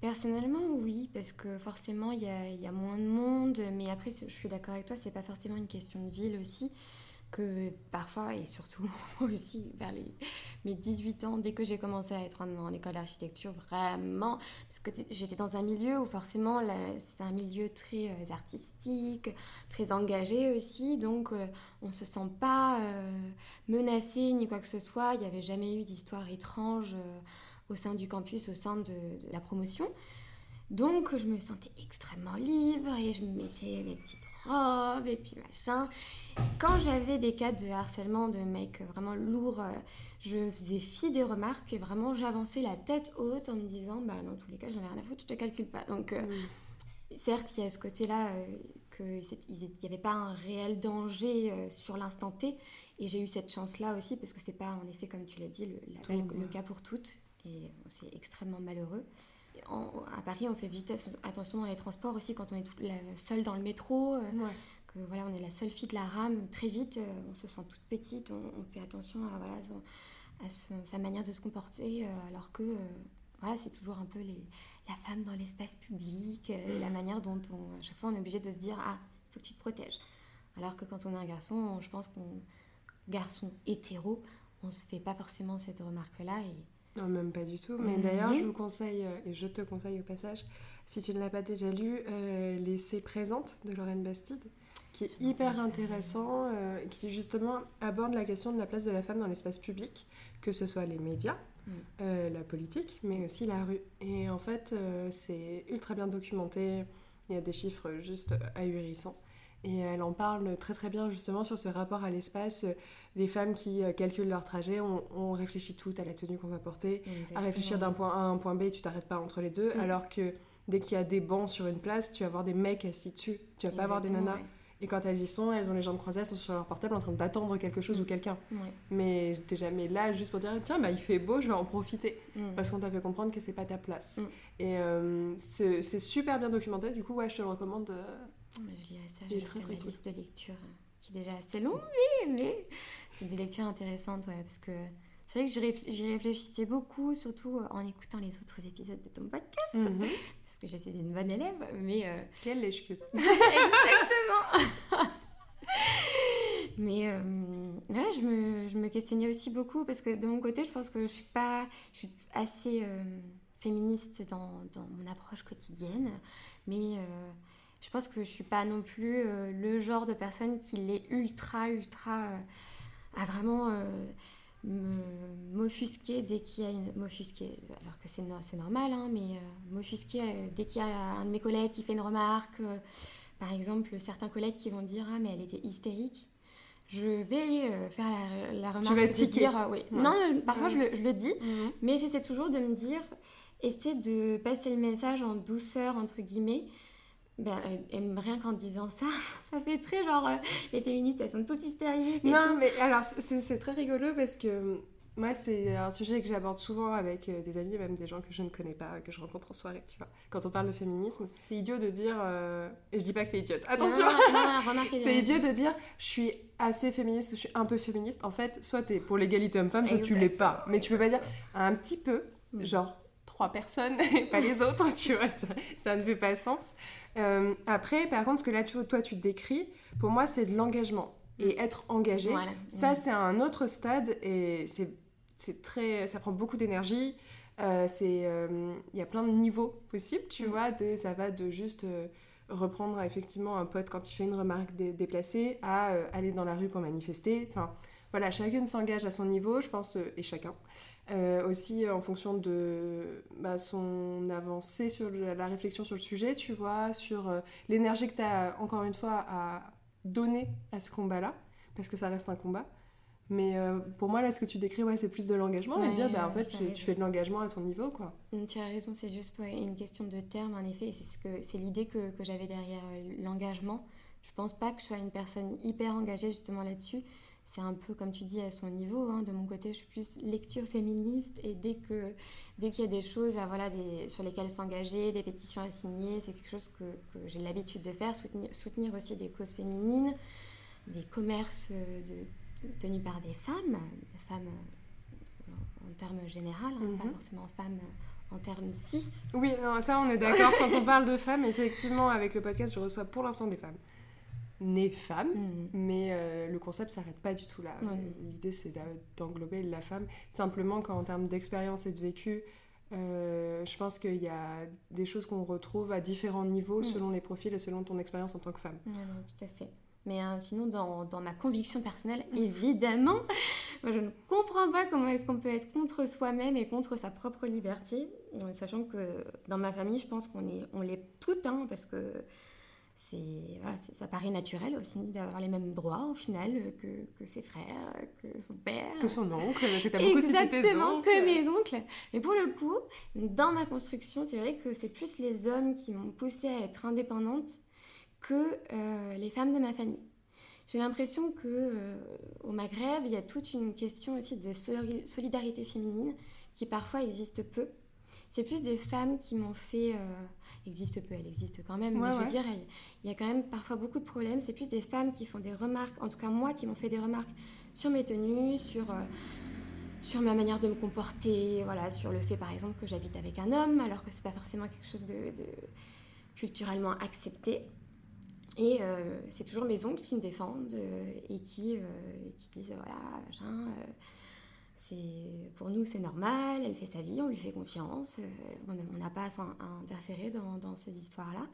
Personnellement, oui, parce que forcément, il y a, y a, moins de monde. Mais après, je suis d'accord avec toi, c'est pas forcément une question de ville aussi. Que parfois, et surtout aussi vers les, mes 18 ans, dès que j'ai commencé à être en, école d'architecture, vraiment, parce que j'étais dans un milieu où forcément, c'est un milieu très euh, artistique, très engagé aussi. Donc, euh, on se sent pas euh, menacé ni quoi que ce soit. Il n'y avait jamais eu d'histoire étrange au sein du campus, au sein de, la promotion. Donc je me sentais extrêmement libre et je me mettais mes petites robes et puis machin. Quand j'avais des cas de harcèlement de mecs vraiment lourds, euh, je faisais fi des remarques et vraiment j'avançais la tête haute en me disant bah dans tous les cas j'en ai rien à foutre, je te calcule pas. Donc euh, certes il y a ce côté-là euh, qu'il n'y avait pas un réel danger sur l'instant T et j'ai eu cette chance-là aussi parce que c'est pas en effet comme tu l'as dit le, le cas pour toutes et c'est extrêmement malheureux. À Paris, on fait vite attention dans les transports aussi quand on est seule dans le métro. Euh, que voilà, on est la seule fille de la rame. Très vite, euh, on se sent toute petite. On, fait attention à, voilà, à sa manière de se comporter, euh, alors que voilà, c'est toujours un peu les, la femme dans l'espace public et la manière dont on, à chaque fois on est obligé de se dire ah, il faut que tu te protèges. Alors que quand on est un garçon, je pense qu'on garçon hétéro, on se fait pas forcément cette remarque-là et non, même pas du tout. Mais d'ailleurs, je vous conseille, euh, et je te conseille au passage, si tu ne l'as pas déjà lu, euh, L'essai présente de Lorraine Bastide, qui est hyper intéressant, euh, qui justement aborde la question de la place de la femme dans l'espace public, que ce soit les médias, mm. la politique, mais aussi la rue. Et en fait, c'est ultra bien documenté, il y a des chiffres juste ahurissants. Et elle en parle très très bien justement sur ce rapport à l'espace les femmes qui euh, calculent leur trajet, on, réfléchit tout à la tenue qu'on va porter, à réfléchir d'un point A à un point B, tu t'arrêtes pas entre les deux, mm. alors que dès qu'il y a des bancs sur une place, tu vas voir des mecs assis dessus, tu vas pas avoir des nanas. Et quand elles y sont, elles ont les jambes croisées, elles sont sur leur portable en train d'attendre quelque chose ou mm. quelqu'un. Mais t'es jamais là juste pour dire tiens, bah, il fait beau, je vais en profiter. Mm. Parce qu'on t'a fait comprendre que c'est pas ta place. Et euh, c'est super bien documenté, du coup, ouais, je te le recommande. Euh, je lirai ça, j'ai très, très liste de lecture qui est déjà assez longue, mais c'est des lectures intéressantes, ouais, parce que c'est vrai que j'y réfléchissais beaucoup, surtout euh, en écoutant les autres épisodes de ton podcast. Mhm. Parce que je suis une bonne élève, mais. Euh... Quelle lèche Exactement Mais euh, ouais, je me, je me, questionnais aussi beaucoup parce que de mon côté, je pense que je suis pas. Je suis assez euh, féministe dans, dans, mon approche quotidienne, mais je pense que je suis pas non plus le genre de personne qui l'est ultra, ultra à vraiment euh, m'offusquer dès qu'il y a une. M'offusquer, alors que c'est, c'est normal, hein, mais euh, m'offusquer euh, dès qu'il y a un de mes collègues qui fait une remarque. par exemple, certains collègues qui vont dire Ah, mais elle était hystérique je vais faire la, remarque. Tu vas de dire, oui. Non, parfois je, le, je, le, dis, mhm. mais j'essaie toujours de me dire, essaie de passer le message en douceur, entre guillemets, ben, rien qu'en disant ça, ça fait très genre euh, les féministes elles sont toutes hystériques. non, mais alors c'est très rigolo parce que moi c'est un sujet que j'aborde souvent avec euh, des amis, même des gens que je ne connais pas, que je rencontre en soirée, tu vois. Quand on parle de féminisme, c'est idiot de dire. Euh, et je dis pas que t'es idiote, attention C'est idiot de dire je suis assez féministe, je suis un peu féministe. En fait, soit t'es pour l'égalité homme-femme, soit tu l'es pas. Mais tu peux pas dire un petit peu, mm. genre trois personnes et pas les autres, tu vois, ça, ça ne fait pas sens. Euh, après, par contre, ce que là, tu, toi, tu décris, pour moi, c'est de l'engagement. et être engagé. Ça, c'est un autre stade et c'est très, ça prend beaucoup d'énergie. Euh, c'est, euh, il y a plein de niveaux possibles, tu mm. vois. De, ça va de juste reprendre effectivement un pote quand il fait une remarque déplacée à aller dans la rue pour manifester. Enfin, voilà, chacune s'engage à son niveau, je pense, et chacun. Aussi en fonction de bah, son avancée sur la réflexion sur le sujet, tu vois, sur l'énergie que tu as, encore une fois, à donner à ce combat-là, parce que ça reste un combat. Mais euh, pour moi, là, ce que tu décris, ouais, c'est plus de l'engagement, et dire, bah, en fait, tu, fais de l'engagement à ton niveau, quoi. Mm, tu as raison, c'est juste une question de terme, en effet, c'est ce que, c'est l'idée que, que j'avais derrière euh, l'engagement. Je pense pas que je sois une personne hyper engagée, justement, là-dessus. C'est un peu, comme tu dis, à son niveau. Hein. De mon côté, je suis plus lecture féministe, et dès que dès qu'il y a des choses à, voilà, des, sur lesquelles s'engager, des pétitions à signer, c'est quelque chose que, que j'ai l'habitude de faire, soutenir, soutenir aussi des causes féminines, des commerces euh, de tenue par des femmes, des femmes euh, en, termes généraux, hein, pas mhm. forcément femmes en termes cis. Oui, ça on est d'accord. Quand on parle de femmes, effectivement, avec le podcast, je reçois pour l'instant des femmes nées femmes, mhm. mais euh, le concept s'arrête pas du tout là. L'idée c'est d'englober la femme. Simplement qu'en termes d'expérience et de vécu, je pense qu'il y a des choses qu'on retrouve à différents niveaux selon les profils et selon ton expérience en tant que femme. non, tout à fait. Mais euh, sinon, dans, dans, ma conviction personnelle, évidemment, moi, je ne comprends pas comment est-ce qu'on peut être contre soi-même et contre sa propre liberté, euh, sachant que dans ma famille, je pense qu'on est, on l'est toutes, hein, parce que voilà, ça paraît naturel aussi d'avoir les mêmes droits au final que, que, ses frères, que son père. Que son oncle, que t'as beaucoup Exactement, que mes oncles. Mais pour le coup, dans ma construction, c'est vrai que c'est plus les hommes qui m'ont poussée à être indépendante que euh, les femmes de ma famille. J'ai l'impression que euh, au Maghreb, il y a toute une question aussi de solidarité féminine qui parfois existe peu. C'est plus des femmes qui m'ont fait euh, existe peu, elle existe quand même, mais je veux dire, il y a quand même parfois beaucoup de problèmes. C'est plus des femmes qui font des remarques, en tout cas moi, qui m'ont fait des remarques sur mes tenues, sur sur ma manière de me comporter, voilà, sur le fait par exemple que j'habite avec un homme, alors que c'est pas forcément quelque chose de, de culturellement accepté. Et euh, c'est toujours mes oncles qui me défendent euh, et qui, euh, qui disent voilà, c'est pour nous c'est normal, elle fait sa vie, on lui fait confiance, on n'a pas à, interférer dans, dans ces histoires-là.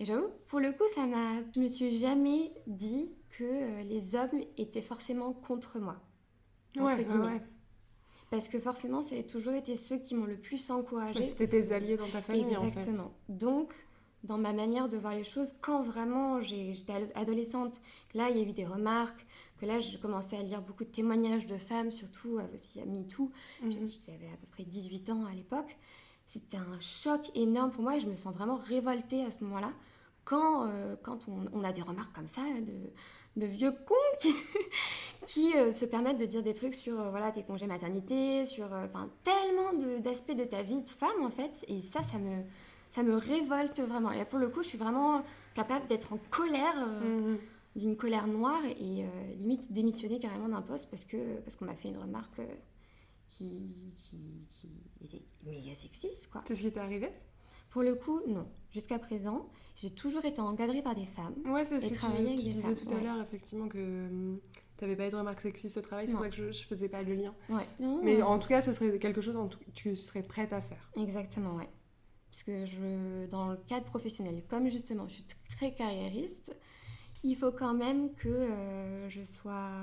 Et j'avoue, pour le coup, ça m'a, je me suis jamais dit que les hommes étaient forcément contre moi. Entre guillemets. Parce que forcément, c'est toujours été ceux qui m'ont le plus encouragé. C'était tes alliés dans ta famille, Exactement. En fait. Donc, dans ma manière de voir les choses quand vraiment j'étais adolescente. Là, il y a eu des remarques, que là, je commençais à lire beaucoup de témoignages de femmes, surtout euh, aussi à MeToo. Mhm. J'avais à peu près 18 ans à l'époque. C'était un choc énorme pour moi et je me sens vraiment révoltée à ce moment-là. Quand, euh, quand on, a des remarques comme ça, de, de vieux cons qui, qui euh, se permettent de dire des trucs sur voilà, tes congés maternité, sur tellement d'aspects de, de ta vie de femme en fait. Et ça, ça me, ça me révolte vraiment. Et pour le coup, je suis vraiment capable d'être en colère, mhm. D'une colère noire, et euh, limite démissionner carrément d'un poste parce que parce qu'on m'a fait une remarque euh, qui, qui, qui, était méga sexiste. quoi. C'est ce qui t'est arrivé? Pour le coup, non. Jusqu'à présent, j'ai toujours été encadrée par des femmes. Ouais, c'est ce que tu, avec tu disais tout à l'heure, effectivement, que hum, tu n'avais pas eu de remarque sexiste au travail, c'est pour ça que je, ne faisais pas le lien. Ouais. Mais en tout cas, ce serait quelque chose que tu serais prête à faire. Exactement, ouais que je, dans le cadre professionnel, comme justement je suis très carriériste, il faut quand même que euh, je, sois,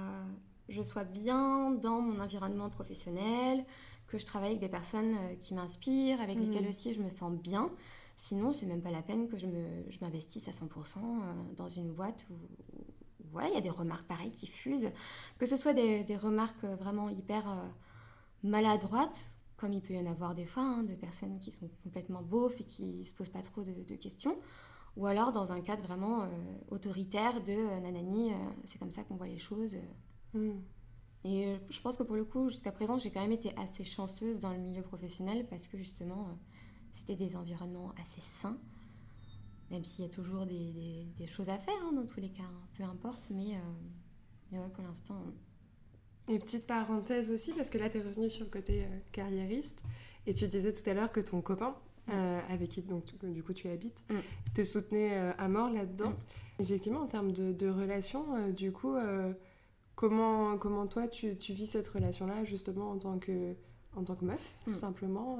je sois bien dans mon environnement professionnel, que je travaille avec des personnes euh, qui m'inspirent, avec mmh. lesquelles aussi je me sens bien. Sinon, c'est même pas la peine que je m'investisse à 100% euh, dans une boîte où, voilà, il y a des remarques pareilles qui fusent, que ce soit des, des remarques vraiment hyper maladroites, comme il peut y en avoir des fois, hein, de personnes qui sont complètement beaufs et qui ne se posent pas trop de, questions, ou alors dans un cadre vraiment euh, autoritaire de euh, nanani, euh, c'est comme ça qu'on voit les choses. Hmm. Et je pense que pour le coup, jusqu'à présent, j'ai quand même été assez chanceuse dans le milieu professionnel parce que justement, c'était des environnements assez sains, même s'il y a toujours des, choses à faire hein, dans tous les cas, hein, peu importe, mais, mais ouais, pour l'instant, et petite parenthèse aussi, parce que là, tu es revenue sur le côté carriériste, et tu disais tout à l'heure que ton copain avec qui donc, du coup tu habites, mm. te soutenait à mort là-dedans. Effectivement, en termes de, de relation, du coup, comment, comment toi tu, tu vis cette relation-là justement en tant que, en tant que meuf, tout simplement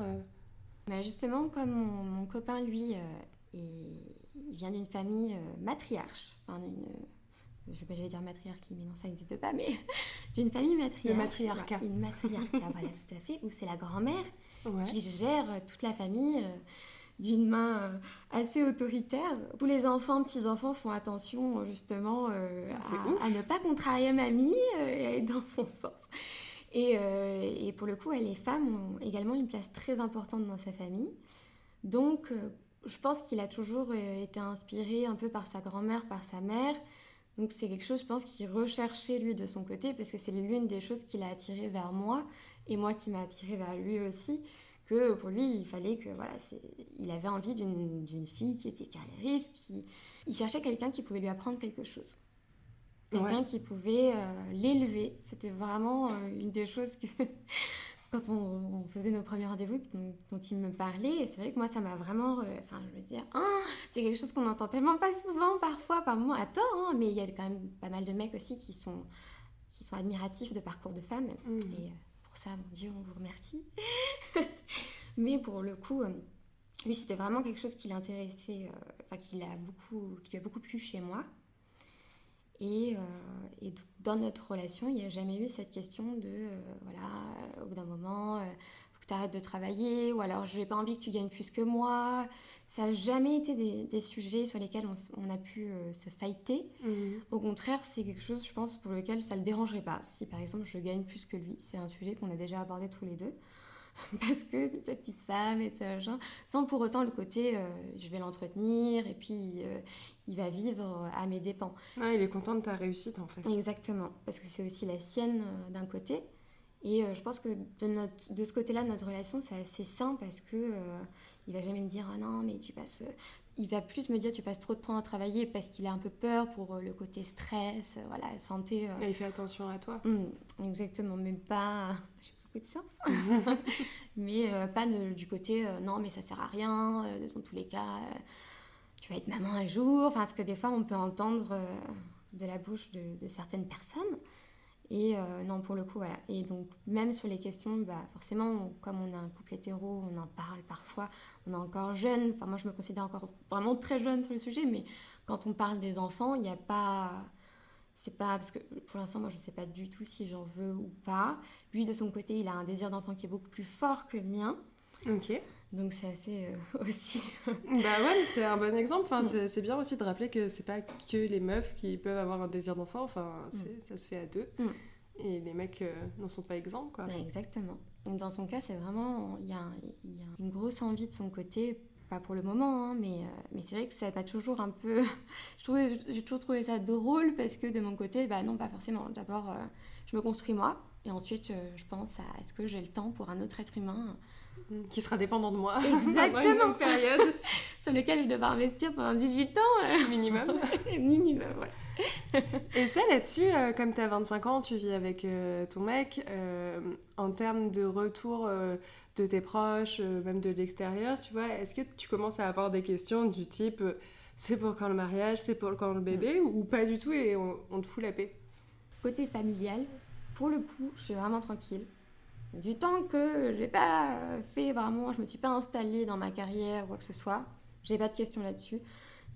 bah, Justement, comme mon, copain, lui, il vient d'une famille matriarche, enfin, je vais pas dire matriarchie, mais non, ça n'existe pas, mais d'une famille matriarche. matriarcat. une matriarcat, voilà, tout à fait, où c'est la grand-mère qui gère toute la famille euh, d'une main euh, assez autoritaire. Tous les enfants, petits-enfants font attention justement euh, à, ne pas contrarier mamie et à être dans son sens. Et, et, pour le coup, les femmes ont également une place très importante dans sa famille. Donc, je pense qu'il a toujours été inspiré un peu par sa grand-mère, par sa mère, donc c'est quelque chose, je pense, qu'il recherchait lui de son côté, parce que c'est l'une des choses qui l'a attiré vers moi, et moi qui m'a attiré vers lui aussi, que pour lui, il fallait que, voilà, il avait envie d'une fille qui était carriériste, qui... Il cherchait quelqu'un qui pouvait lui apprendre quelque chose. Quelqu'un qui pouvait euh, l'élever. C'était vraiment euh, une des choses que quand on, faisait nos premiers rendez-vous, dont, il me parlait, c'est vrai que moi, ça m'a vraiment. Euh, enfin, je me disais, ah, c'est quelque chose qu'on n'entend tellement pas souvent, parfois, par moments, à tort, hein, mais il y a quand même pas mal de mecs aussi qui sont, qui sont admiratifs de parcours de femmes. Mmh. Et euh, pour ça, mon Dieu, on vous remercie. mais pour le coup, euh, lui, c'était vraiment quelque chose qui l'intéressait, enfin, qui, a beaucoup, qui lui a beaucoup plu chez moi. Et, euh, dans notre relation, il n'y a jamais eu cette question de, euh, voilà, au bout d'un moment, euh, faut que tu arrêtes de travailler, ou alors je n'ai pas envie que tu gagnes plus que moi. Ça n'a jamais été des, des, sujets sur lesquels on, a pu se fighter. Mhm. Au contraire, c'est quelque chose, je pense, pour lequel ça ne le dérangerait pas. Si par exemple je gagne plus que lui, c'est un sujet qu'on a déjà abordé tous les deux. parce que c'est sa petite femme et ça, sans pour autant le côté je vais l'entretenir et puis il va vivre à mes dépens. Ah, il est content de ta réussite en fait. Exactement, parce que c'est aussi la sienne euh, d'un côté. Et euh, je pense que de, notre, de ce côté-là, notre relation, c'est assez sain parce que euh, il va jamais me dire ah non mais tu passes. Il va plus me dire tu passes trop de temps à travailler parce qu'il a un peu peur pour le côté stress, voilà santé. Et il fait attention à toi. Mmh, exactement, mais pas. J'ai beaucoup de chance. mais pas du côté non mais ça sert à rien. dans tous les cas tu vas être maman un jour, enfin, ce que des fois on peut entendre euh, de la bouche de, certaines personnes. Et euh, non, pour le coup, voilà. Et donc, même sur les questions, bah, forcément, comme on a un couple hétéro, on en parle parfois, on est encore jeune. Enfin, moi, je me considère encore vraiment très jeune sur le sujet, mais quand on parle des enfants, il n'y a pas. C'est pas. Parce que pour l'instant, moi, je ne sais pas du tout si j'en veux ou pas. Lui, de son côté, il a un désir d'enfant qui est beaucoup plus fort que le mien. Ok. Donc c'est assez euh, aussi. bah ouais, c'est un bon exemple. Enfin, c'est bien aussi de rappeler que c'est pas que les meufs qui peuvent avoir un désir d'enfant. Enfin, mm. ça se fait à deux. Mm. Et les mecs euh, n'en sont pas exempts, quoi. exactement. dans son cas, c'est vraiment. Il y, a, une grosse envie de son côté. Pas pour le moment, hein, mais, euh, mais c'est vrai que ça pas toujours un peu. J'ai toujours trouvé ça drôle parce que de mon côté, bah non, pas forcément. D'abord, je me construis moi. Et ensuite, je pense à est-ce que j'ai le temps pour un autre être humain? Qui sera dépendant de moi. Exactement. une période. Sur lequel je devais investir pendant 18 ans. Euh. Minimum. Minimum, ouais. Et ça, là-dessus, euh, comme tu as 25 ans, tu vis avec euh, ton mec, en termes de retour de tes proches, même de l'extérieur, tu vois, est-ce que tu commences à avoir des questions du type c'est pour quand le mariage, c'est pour quand le bébé, mm. ou pas du tout et on, on te fout la paix? Côté familial, pour le coup, je suis vraiment tranquille du temps que j'ai pas fait vraiment, je me suis pas installée dans ma carrière ou quoi que ce soit. J'ai pas de questions là-dessus.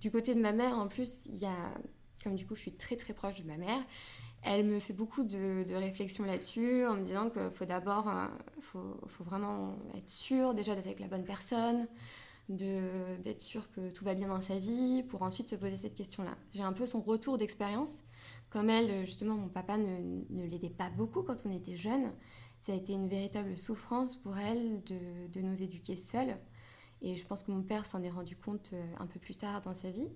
Du côté de ma mère, en plus, il y a, comme du coup, je suis très très proche de ma mère, elle me fait beaucoup de, réflexions là-dessus en me disant qu'il faut d'abord, faut, faut, vraiment être sûr déjà d'être avec la bonne personne, d'être sûr que tout va bien dans sa vie, pour ensuite se poser cette question-là. J'ai un peu son retour d'expérience. Comme elle, justement, mon papa ne, ne l'aidait pas beaucoup quand on était jeune ça a été une véritable souffrance pour elle de, de nous éduquer seuls. Et je pense que mon père s'en est rendu compte euh, un peu plus tard dans sa vie.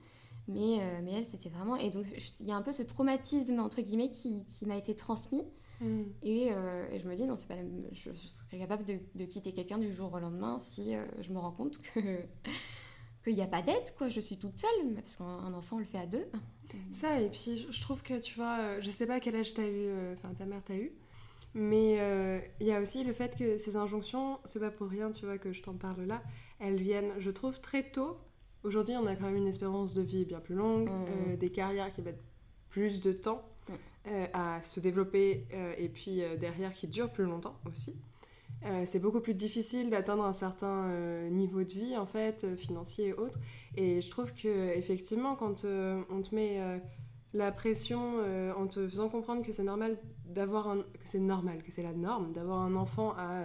Mais, euh, mais elle, c'était vraiment... Et donc, il y a un peu ce traumatisme, entre guillemets, qui, qui m'a été transmis. Mm. Et, euh, et, je me dis, non, c'est pas je, serais capable de, de quitter quelqu'un du jour au lendemain si je me rends compte que qu'il n'y a pas d'aide, quoi. Je suis toute seule, parce qu'un enfant, on le fait à deux. Ça, et puis je trouve que, tu vois, je sais pas quel âge t'as eu, enfin, ta mère t'a eu, Mais il y a aussi le fait que ces injonctions, c'est pas pour rien, tu vois, que je t'en parle là, elles viennent, je trouve, très tôt. Aujourd'hui, on a quand même une espérance de vie bien plus longue, mmh. des carrières qui mettent plus de temps mmh. à se développer et puis derrière qui durent plus longtemps aussi. Euh, c'est beaucoup plus difficile d'atteindre un certain euh, niveau de vie en fait euh, financier et autres et je trouve que effectivement quand on te met la pression en te faisant comprendre que c'est normal d'avoir un que c'est normal que c'est la norme d'avoir un enfant à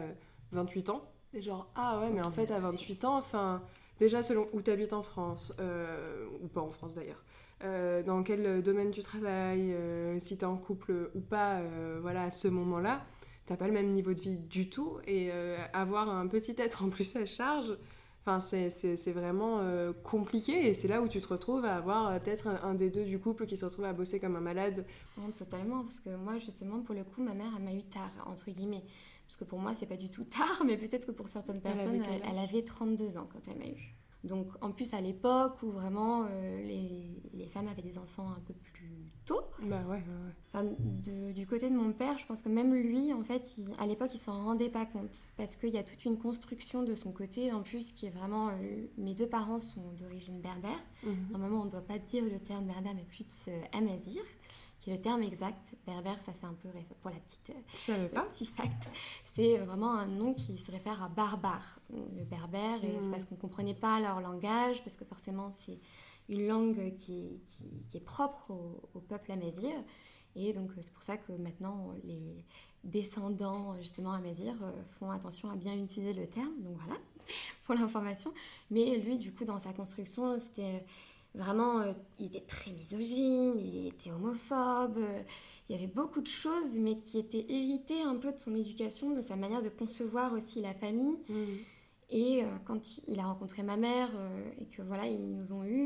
28 ans. Et genre ah ouais mais en fait à 28 ans enfin déjà selon où tu habites en France ou pas en France d'ailleurs dans quel domaine tu travailles si tu es en couple ou pas voilà à ce moment-là t'as pas le même niveau de vie du tout. Et euh, avoir un petit être en plus à charge, enfin c'est vraiment euh, compliqué et c'est là où tu te retrouves à avoir euh, peut-être un, des deux du couple qui se retrouve à bosser comme un malade. totalement, parce que moi justement pour le coup ma mère elle m'a eu tard entre guillemets. Parce que pour moi, c'est pas du tout tard, mais peut-être que pour certaines personnes, elle avait 32 ans quand elle m'a eu. Donc en plus à l'époque où vraiment les, les, femmes avaient des enfants un peu plus tôt. Bah ouais, Enfin, du côté de mon père, je pense que même lui, en fait, à l'époque, il s'en rendait pas compte. Parce qu'il y a toute une construction de son côté, en plus, qui est vraiment. Euh, mes deux parents sont d'origine berbère. Mhm. Normalement, on ne doit pas dire le terme berbère, mais plus amazir, qui est le terme exact. Berbère, ça fait un peu. Pour la petite. Je pas. Petit fact. C'est euh, vraiment un nom qui se réfère à barbare. Le berbère, et c'est mhm. parce qu'on ne comprenait pas leur langage, parce que forcément, c'est une langue qui, qui, est propre au, peuple amazir. Et donc c'est pour ça que maintenant les descendants justement amazir euh, font attention à bien utiliser le terme. Donc voilà pour l'information. Mais lui du coup dans sa construction c'était vraiment euh, il était très misogyne, il était homophobe. il y avait beaucoup de choses mais qui étaient héritées un peu de son éducation, de sa manière de concevoir aussi la famille. Mmh. Et euh, quand il a rencontré ma mère euh, et que voilà, ils nous ont eu,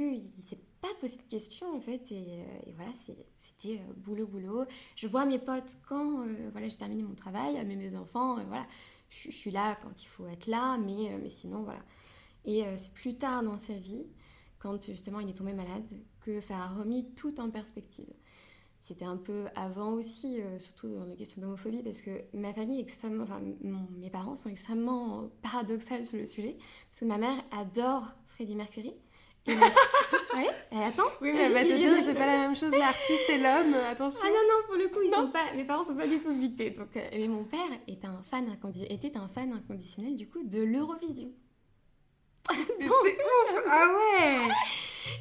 posé de questions en fait. Et, euh, voilà, c'était boulot, boulot. Je vois mes potes quand voilà, j'ai terminé mon travail, mais mes enfants, voilà, je, suis là quand il faut être là, mais, mais sinon, voilà. Et c'est plus tard dans sa vie, quand justement il est tombé malade, que ça a remis tout en perspective. C'était un peu avant aussi, euh, surtout dans les questions d'homophobie, parce que ma famille est extrêmement, enfin mes parents sont extrêmement paradoxales sur le sujet, parce que ma mère adore Freddie Mercury. Et ouais, elle attend. Oui, mais que c'est pas la même chose l'artiste et l'homme, attention. Ah non, non, pour le coup, ils sont pas, mes parents sont pas du tout butés. Donc, euh, mais mon père est un fan était un fan inconditionnel du coup de l'Eurovision. c'est ouf Ah ouais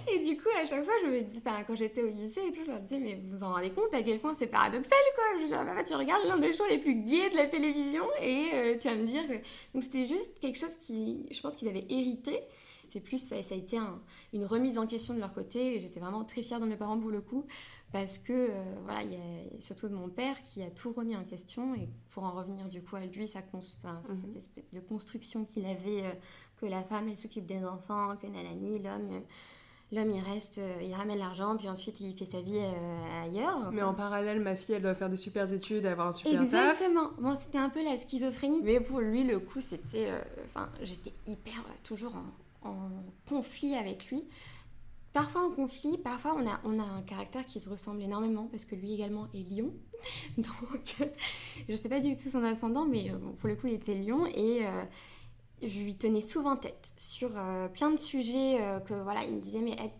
Et du coup, à chaque fois, je me dis, quand j'étais au lycée et tout, je me disais, mais vous vous en rendez compte à quel point c'est paradoxal, quoi? Je dis, bah, tu regardes l'un des shows les plus gays de la télévision et euh, tu vas me dire que. Donc c'était juste quelque chose qui, je pense qu'ils avaient hérité. C'est plus, ça, a été une remise en question de leur côté et j'étais vraiment très fière de mes parents pour le coup parce que, euh, voilà, il y a surtout de mon père qui a tout remis en question et pour en revenir du coup à lui, sa cette espèce de construction qu'il avait. Euh, que la femme elle s'occupe des enfants, que nanani, l'homme euh, l'homme il reste, il ramène l'argent, puis ensuite il fait sa vie euh, ailleurs. Mais en parallèle, ma fille elle doit faire des super études, avoir un super Exactement. Bon, c'était un peu la schizophrénie. Mais pour lui, le coup, c'était. Enfin, j'étais hyper toujours en, conflit avec lui. Parfois en conflit, parfois on a, on a un caractère qui se ressemble énormément parce que lui également est lion. Donc je sais pas du tout son ascendant, mais bon, pour le coup il était lion et je lui tenais souvent tête sur euh, plein de sujets euh, que voilà il me disait mais aide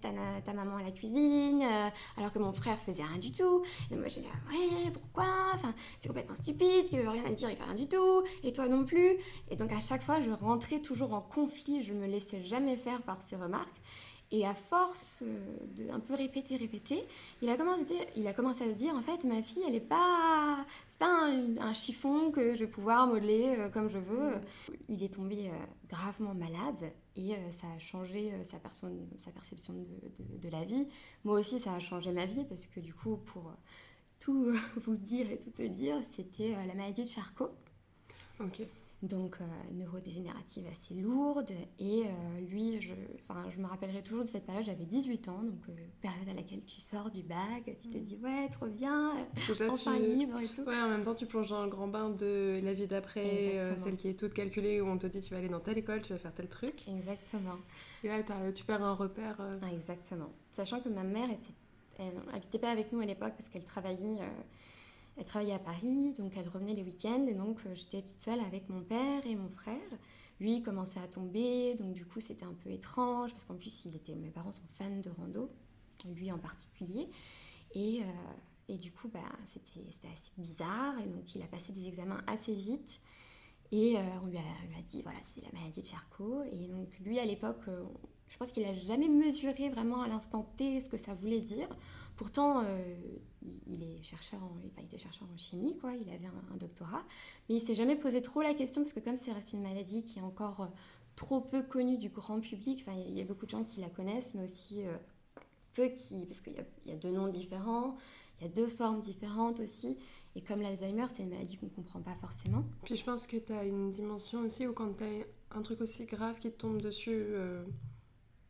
ta, maman à la cuisine euh, alors que mon frère faisait rien du tout. Et moi j'ai dit ouais pourquoi? Enfin c'est complètement stupide il veut rien dire il fait rien du tout et toi non plus. Et donc à chaque fois je rentrais toujours en conflit je me laissais jamais faire par ses remarques et à force de un peu répéter, répéter, il a, commencé, il a commencé à se dire en fait, ma fille, elle n'est pas. C'est pas un, chiffon que je vais pouvoir modeler euh, comme je veux. Il est tombé euh, gravement malade et euh, ça a changé sa, sa perception de, de, la vie. Moi aussi, ça a changé ma vie parce que du coup, pour tout vous dire et tout te dire, c'était la maladie de Charcot. Ok donc euh, neurodégénérative assez lourde. Et euh, lui, je, je me rappellerai toujours de cette période, j'avais 18 ans, donc euh, période à laquelle tu sors du bac, tu te mm. dis ouais, trop bien, enfin libre et tout. Ouais, en même temps, tu plonges dans le grand bain de la vie d'après, celle qui est toute calculée, où on te dit tu vas aller dans telle école, tu vas faire tel truc. Exactement. Et là, tu perds un repère. Ah, exactement. Sachant que ma mère était, elle habitait pas avec nous à l'époque parce qu'elle travaillait elle travaillait à Paris, donc elle revenait les week-ends, et donc j'étais toute seule avec mon père et mon frère. Lui commençait à tomber, donc du coup c'était un peu étrange, parce qu'en plus il était, mes parents sont fans de rando, lui en particulier. Et, et du coup, bah, c'était assez bizarre. Et donc, il a passé des examens assez vite. Et euh, on, lui a, dit, voilà, c'est la maladie de Charcot. Et donc, lui, à l'époque, euh, je pense qu'il n'a jamais mesuré vraiment à l'instant T ce que ça voulait dire. Pourtant, euh, il, est chercheur en, enfin, il était chercheur en chimie, quoi. il avait un, doctorat. Mais il s'est jamais posé trop la question, parce que comme c'est reste une maladie qui est encore trop peu connue du grand public, enfin, il y a beaucoup de gens qui la connaissent, mais aussi peu qui... Parce qu'il y, a deux noms différents. Il y a deux formes différentes aussi. Et comme l'Alzheimer, c'est une maladie qu'on ne comprend pas forcément. Puis je pense que tu as une dimension aussi où quand tu as un truc aussi grave qui te tombe dessus, euh,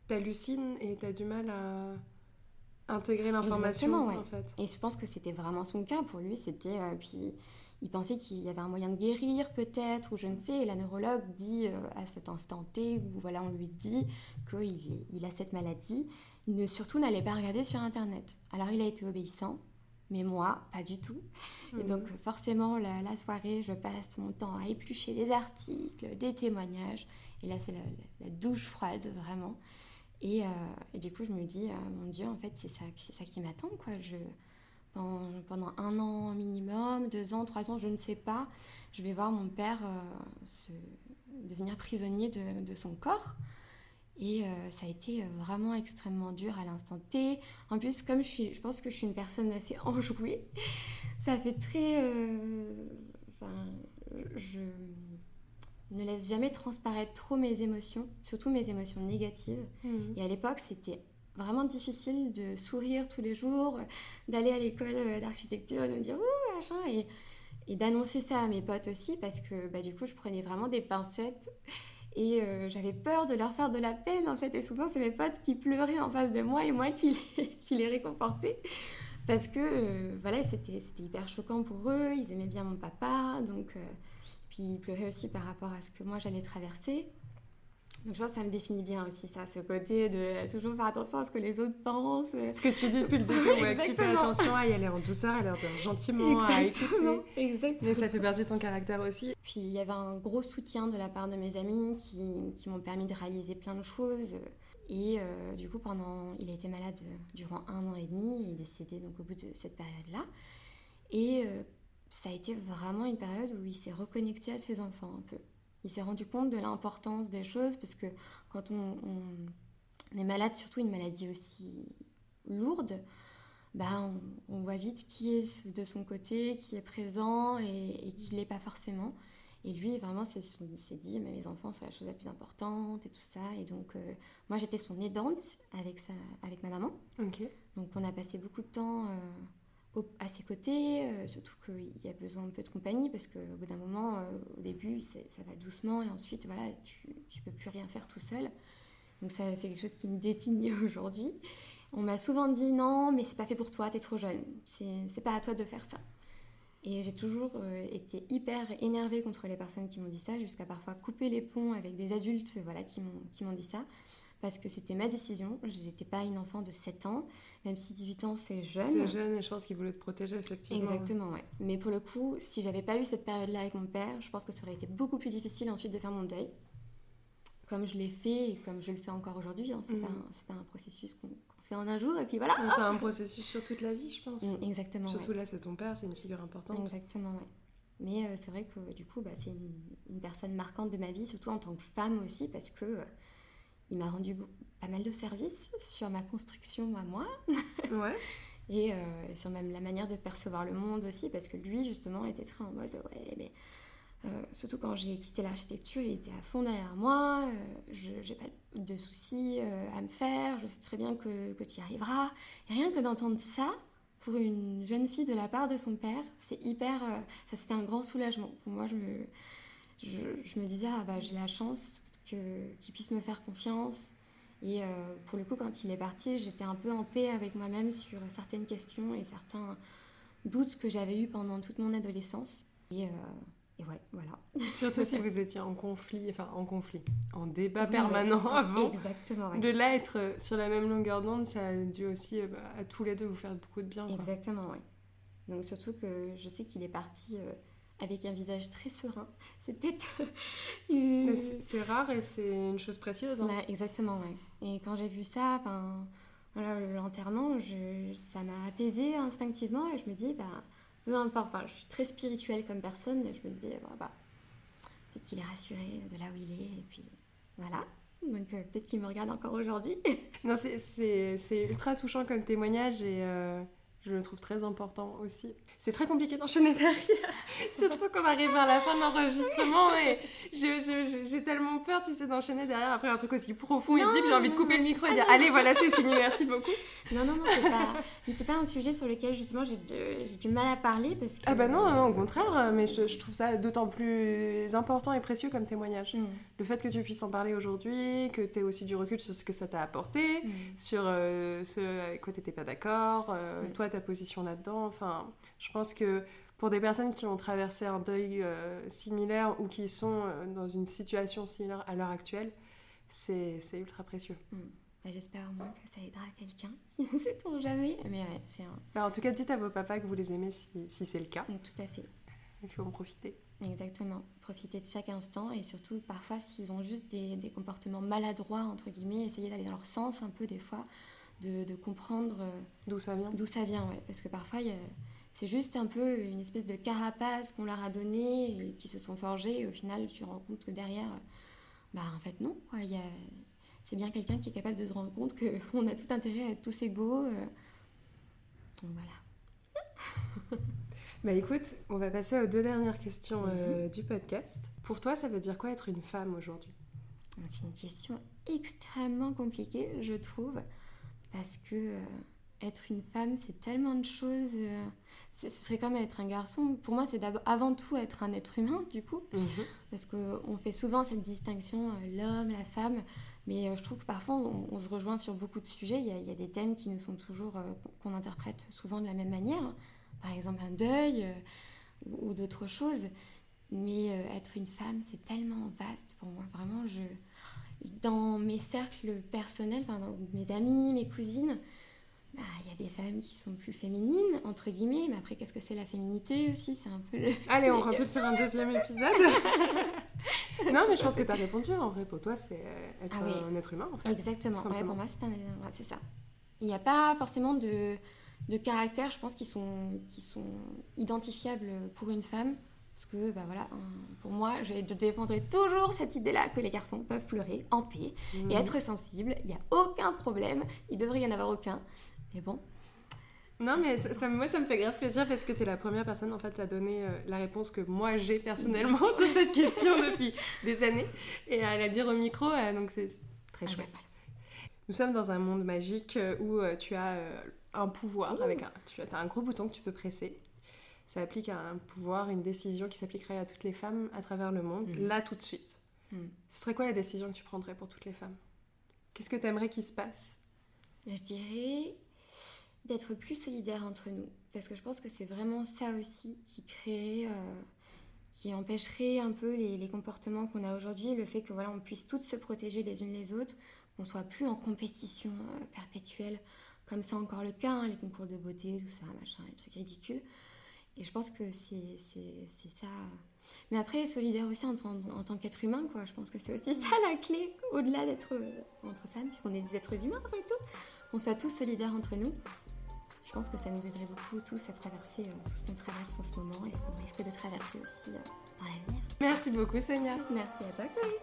tu hallucines et tu as du mal à intégrer l'information en fait. Et je pense que c'était vraiment son cas pour lui. C'était euh, puis il pensait qu'il y avait un moyen de guérir peut-être ou je ne sais. Et la neurologue dit euh, à cet instant T où voilà on lui dit qu'il il a cette maladie, ne surtout n'allait pas regarder sur internet. Alors il a été obéissant mais moi, pas du tout. Et donc, mhm. forcément, la, soirée, je passe mon temps à éplucher des articles, des témoignages. Et là, c'est la, douche froide, vraiment. Et, euh, et, du coup, je me dis, euh, mon Dieu, en fait, c'est ça, c'est ça qui m'attend, quoi. Je, pendant, un an minimum, deux ans, trois ans, je ne sais pas, je vais voir mon père euh, devenir prisonnier de, son corps. Et ça a été vraiment extrêmement dur à l'instant T. En plus, comme je, suis, je pense que je suis une personne assez enjouée, ça fait très... Enfin, je ne laisse jamais transparaître trop mes émotions, surtout mes émotions négatives. Mmh. Et à l'époque, c'était vraiment difficile de sourire tous les jours, d'aller à l'école d'architecture, de me dire ouh machin, et, et d'annoncer ça à mes potes aussi, parce que bah, du coup, je prenais vraiment des pincettes. Et euh, j'avais peur de leur faire de la peine en fait. Et souvent, c'est mes potes qui pleuraient en face de moi et moi qui les, qui les réconfortais. Parce que euh, voilà, c'était hyper choquant pour eux. Ils aimaient bien mon papa. Donc, euh, puis ils pleuraient aussi par rapport à ce que moi j'allais traverser. Donc je pense que ça me définit bien aussi ça, ce côté de toujours faire attention à ce que les autres pensent. Ce que tu dis depuis le début, ouais, tu fais attention à y aller en douceur, à leur dire gentiment, à écouter. Exactement. Mais ça fait partie de ton caractère aussi. Puis il y avait un gros soutien de la part de mes amis qui, qui m'ont permis de réaliser plein de choses. Et euh, du coup, pendant, il a été malade durant un an et demi, il est décédé donc au bout de cette période-là. Et euh, ça a été vraiment une période où il s'est reconnecté à ses enfants un peu il s'est rendu compte de l'importance des choses parce que quand on, est malade, surtout une maladie aussi lourde, bah on, voit vite qui est de son côté, qui est présent et, qui ne l'est pas forcément. Et lui, vraiment, il s'est dit, mais mes enfants, c'est la chose la plus importante et tout ça. Et donc, euh, moi, j'étais son aidante avec, sa, avec ma maman. Donc, on a passé beaucoup de temps euh, à ses côtés, euh, surtout qu'il y a besoin un peu de compagnie parce qu'au bout d'un moment, euh, au début, ça va doucement et ensuite, voilà, tu, tu peux plus rien faire tout seul. Donc ça, c'est quelque chose qui me définit aujourd'hui. On m'a souvent dit non, mais c'est pas fait pour toi, t'es trop jeune, c'est pas à toi de faire ça. Et j'ai toujours euh, été hyper énervée contre les personnes qui m'ont dit ça, jusqu'à parfois couper les ponts avec des adultes voilà, qui m'ont dit ça parce que c'était ma décision. Je n'étais pas une enfant de 7 ans, même si 18 ans c'est jeune. C'est jeune et je pense qu'il voulait te protéger effectivement. Exactement, ouais. Mais pour le coup, si j'avais pas eu cette période-là avec mon père, je pense que ça aurait été beaucoup plus difficile ensuite de faire mon deuil. Comme je l'ai fait et comme je le fais encore aujourd'hui. Hein. C'est mm. pas, pas, un processus qu'on fait en un jour et puis voilà. C'est un processus sur toute la vie, je pense. Mm, exactement. Surtout là, c'est ton père, c'est une figure importante. Exactement, ouais. Mais euh, c'est vrai que du coup, bah, c'est une, une, personne marquante de ma vie, surtout en tant que femme aussi, parce que euh, il m'a rendu pas mal de services sur ma construction à moi. Ouais. et euh, sur même la manière de percevoir le monde aussi, parce que lui, justement, était très en mode, ouais, mais... Euh, surtout quand j'ai quitté l'architecture, il était à fond derrière moi, euh, je n'ai pas de soucis à me faire, je sais très bien que, que tu y arriveras. Et rien que d'entendre ça, pour une jeune fille de la part de son père, c'est hyper... ça c'était un grand soulagement. Pour moi, je me, je, je me disais, ah bah j'ai la chance qu'il puisse me faire confiance. Et euh, pour le coup, quand il est parti, j'étais un peu en paix avec moi-même sur certaines questions et certains doutes que j'avais eus pendant toute mon adolescence. Et, euh, et ouais, voilà. Surtout si vous étiez en conflit, enfin en conflit, en débat permanent avant. Exactement, De là, être sur la même longueur d'onde, ça a dû aussi euh, bah, à tous les deux vous faire beaucoup de bien. Exactement, oui. Donc surtout que je sais qu'il est parti avec un visage très serein. C'est peut-être. c'est rare et c'est une chose précieuse. Hein. Bah, exactement, ouais. Et quand j'ai vu ça, l'enterrement, ça m'a apaisé instinctivement et je me dis, bah, enfin, je suis très spirituelle comme personne, et je me dis, bah, bah, peut-être qu'il est rassuré de là où il est, et puis voilà. Donc euh, peut-être qu'il me regarde encore aujourd'hui. non, c'est ultra touchant comme témoignage et euh, je le trouve très important aussi c'est très compliqué d'enchaîner derrière. Surtout qu'on arrive vers la fin de l'enregistrement et j'ai tellement peur, tu sais, d'enchaîner derrière après un truc aussi profond et deep. J'ai envie de couper le micro et dire Allez, voilà, c'est fini, merci beaucoup. Non, non, non, c'est pas, pas un sujet sur lequel justement j'ai du mal à parler parce que. Ah bah non, non au contraire, mais je, trouve ça d'autant plus important et précieux comme témoignage. Mm. Le fait que tu puisses en parler aujourd'hui, que tu aies aussi du recul sur ce que ça t'a apporté, mm. sur euh, ce avec quoi t'étais pas d'accord, euh, mm. toi ta position là-dedans, enfin. Je pense que pour des personnes qui ont traversé un deuil euh, similaire ou qui sont euh, dans une situation similaire à l'heure actuelle, c'est ultra précieux. Hmm. Bah, j'espère au moins que ça aidera quelqu'un. Sait-on jamais Mais ouais, c'est un... Bah, en tout cas, dites à vos papas que vous les aimez si, si c'est le cas. Hmm, tout à fait. Il faut en profiter. Exactement. Profiter de chaque instant et surtout, parfois, s'ils ont juste des, des, comportements maladroits, entre guillemets, essayer d'aller dans leur sens un peu des fois, de, de comprendre... Euh, d'où ça vient D'où ça vient, ouais. Parce que parfois, il y a c'est juste un peu une espèce de carapace qu'on leur a donnée et qui se sont forgés. Et au final, tu te rends compte que derrière, bah en fait non. C'est bien quelqu'un qui est capable de se rendre compte qu'on a tout intérêt à être tous égaux. Euh. Donc voilà. bah écoute, on va passer aux deux dernières questions euh, mhm. du podcast. Pour toi, ça veut dire quoi être une femme aujourd'hui? C'est une question extrêmement compliquée, je trouve, parce que euh, être une femme, c'est tellement de choses ce serait comme être un garçon. Pour moi, c'est avant tout être un être humain, du coup. Mhm. Parce qu'on fait souvent cette distinction, euh, l'homme, la femme. Mais euh, je trouve que parfois, on, se rejoint sur beaucoup de sujets. Il y, a, des thèmes qui nous sont toujours, euh, qu'on interprète souvent de la même manière. Par exemple, un deuil ou, d'autres choses. Mais être une femme, c'est tellement vaste pour moi. Vraiment, je, dans mes cercles personnels, enfin, dans mes amis, mes cousines, bah, il y a des femmes qui sont plus féminines, entre guillemets, mais après, qu'est-ce que c'est la féminité aussi? C'est un peu. Allez, on tout sur un deuxième épisode. non, mais je pense que tu as répondu. En vrai, pour toi, c'est être ah un être humain. En fait, Exactement. Ouais, pour moi, c'est ça. Il n'y a pas forcément de, de caractères, je pense, qui sont, qui sont identifiables pour une femme. Parce que, bah voilà, pour moi, je défendrai toujours cette idée-là que les garçons peuvent pleurer en paix et mhm. être sensibles. Il n'y a aucun problème. Il devrait y en avoir aucun. Mais bon? Non, mais ça, moi, ça me fait grave plaisir parce que tu es la première personne en fait à donner euh, la réponse que moi j'ai personnellement sur cette question depuis des années et à la dire au micro, euh, donc c'est très ah, chouette. Nous sommes dans un monde magique euh, où tu as un pouvoir, avec un, tu as un gros bouton que tu peux presser. Ça applique à un pouvoir, une décision qui s'appliquerait à toutes les femmes à travers le monde, mm. là tout de suite. Mm. Ce serait quoi la décision que tu prendrais pour toutes les femmes? Qu'est-ce que tu aimerais qu'il se passe? Je dirais d'être plus solidaires entre nous. Parce que je pense que c'est vraiment ça aussi qui crée, euh, qui empêcherait un peu les, comportements qu'on a aujourd'hui, le fait que voilà, on puisse toutes se protéger les unes les autres, qu'on soit plus en compétition euh, perpétuelle, comme c'est encore le cas, hein, les concours de beauté, tout ça, machin, les trucs ridicules. Et je pense que c'est ça. Mais après, solidaire aussi en, en, tant qu'être humain, quoi. Je pense que c'est aussi ça la clé, au-delà d'être euh, entre femmes, puisqu'on est des êtres humains après tout. On soit tous solidaires entre nous je pense que ça nous aiderait beaucoup tous à traverser euh, tout ce qu'on traverse en ce moment et ce qu'on risque de traverser aussi euh, dans l'avenir. Merci beaucoup Sonia. Merci à toi Chloé.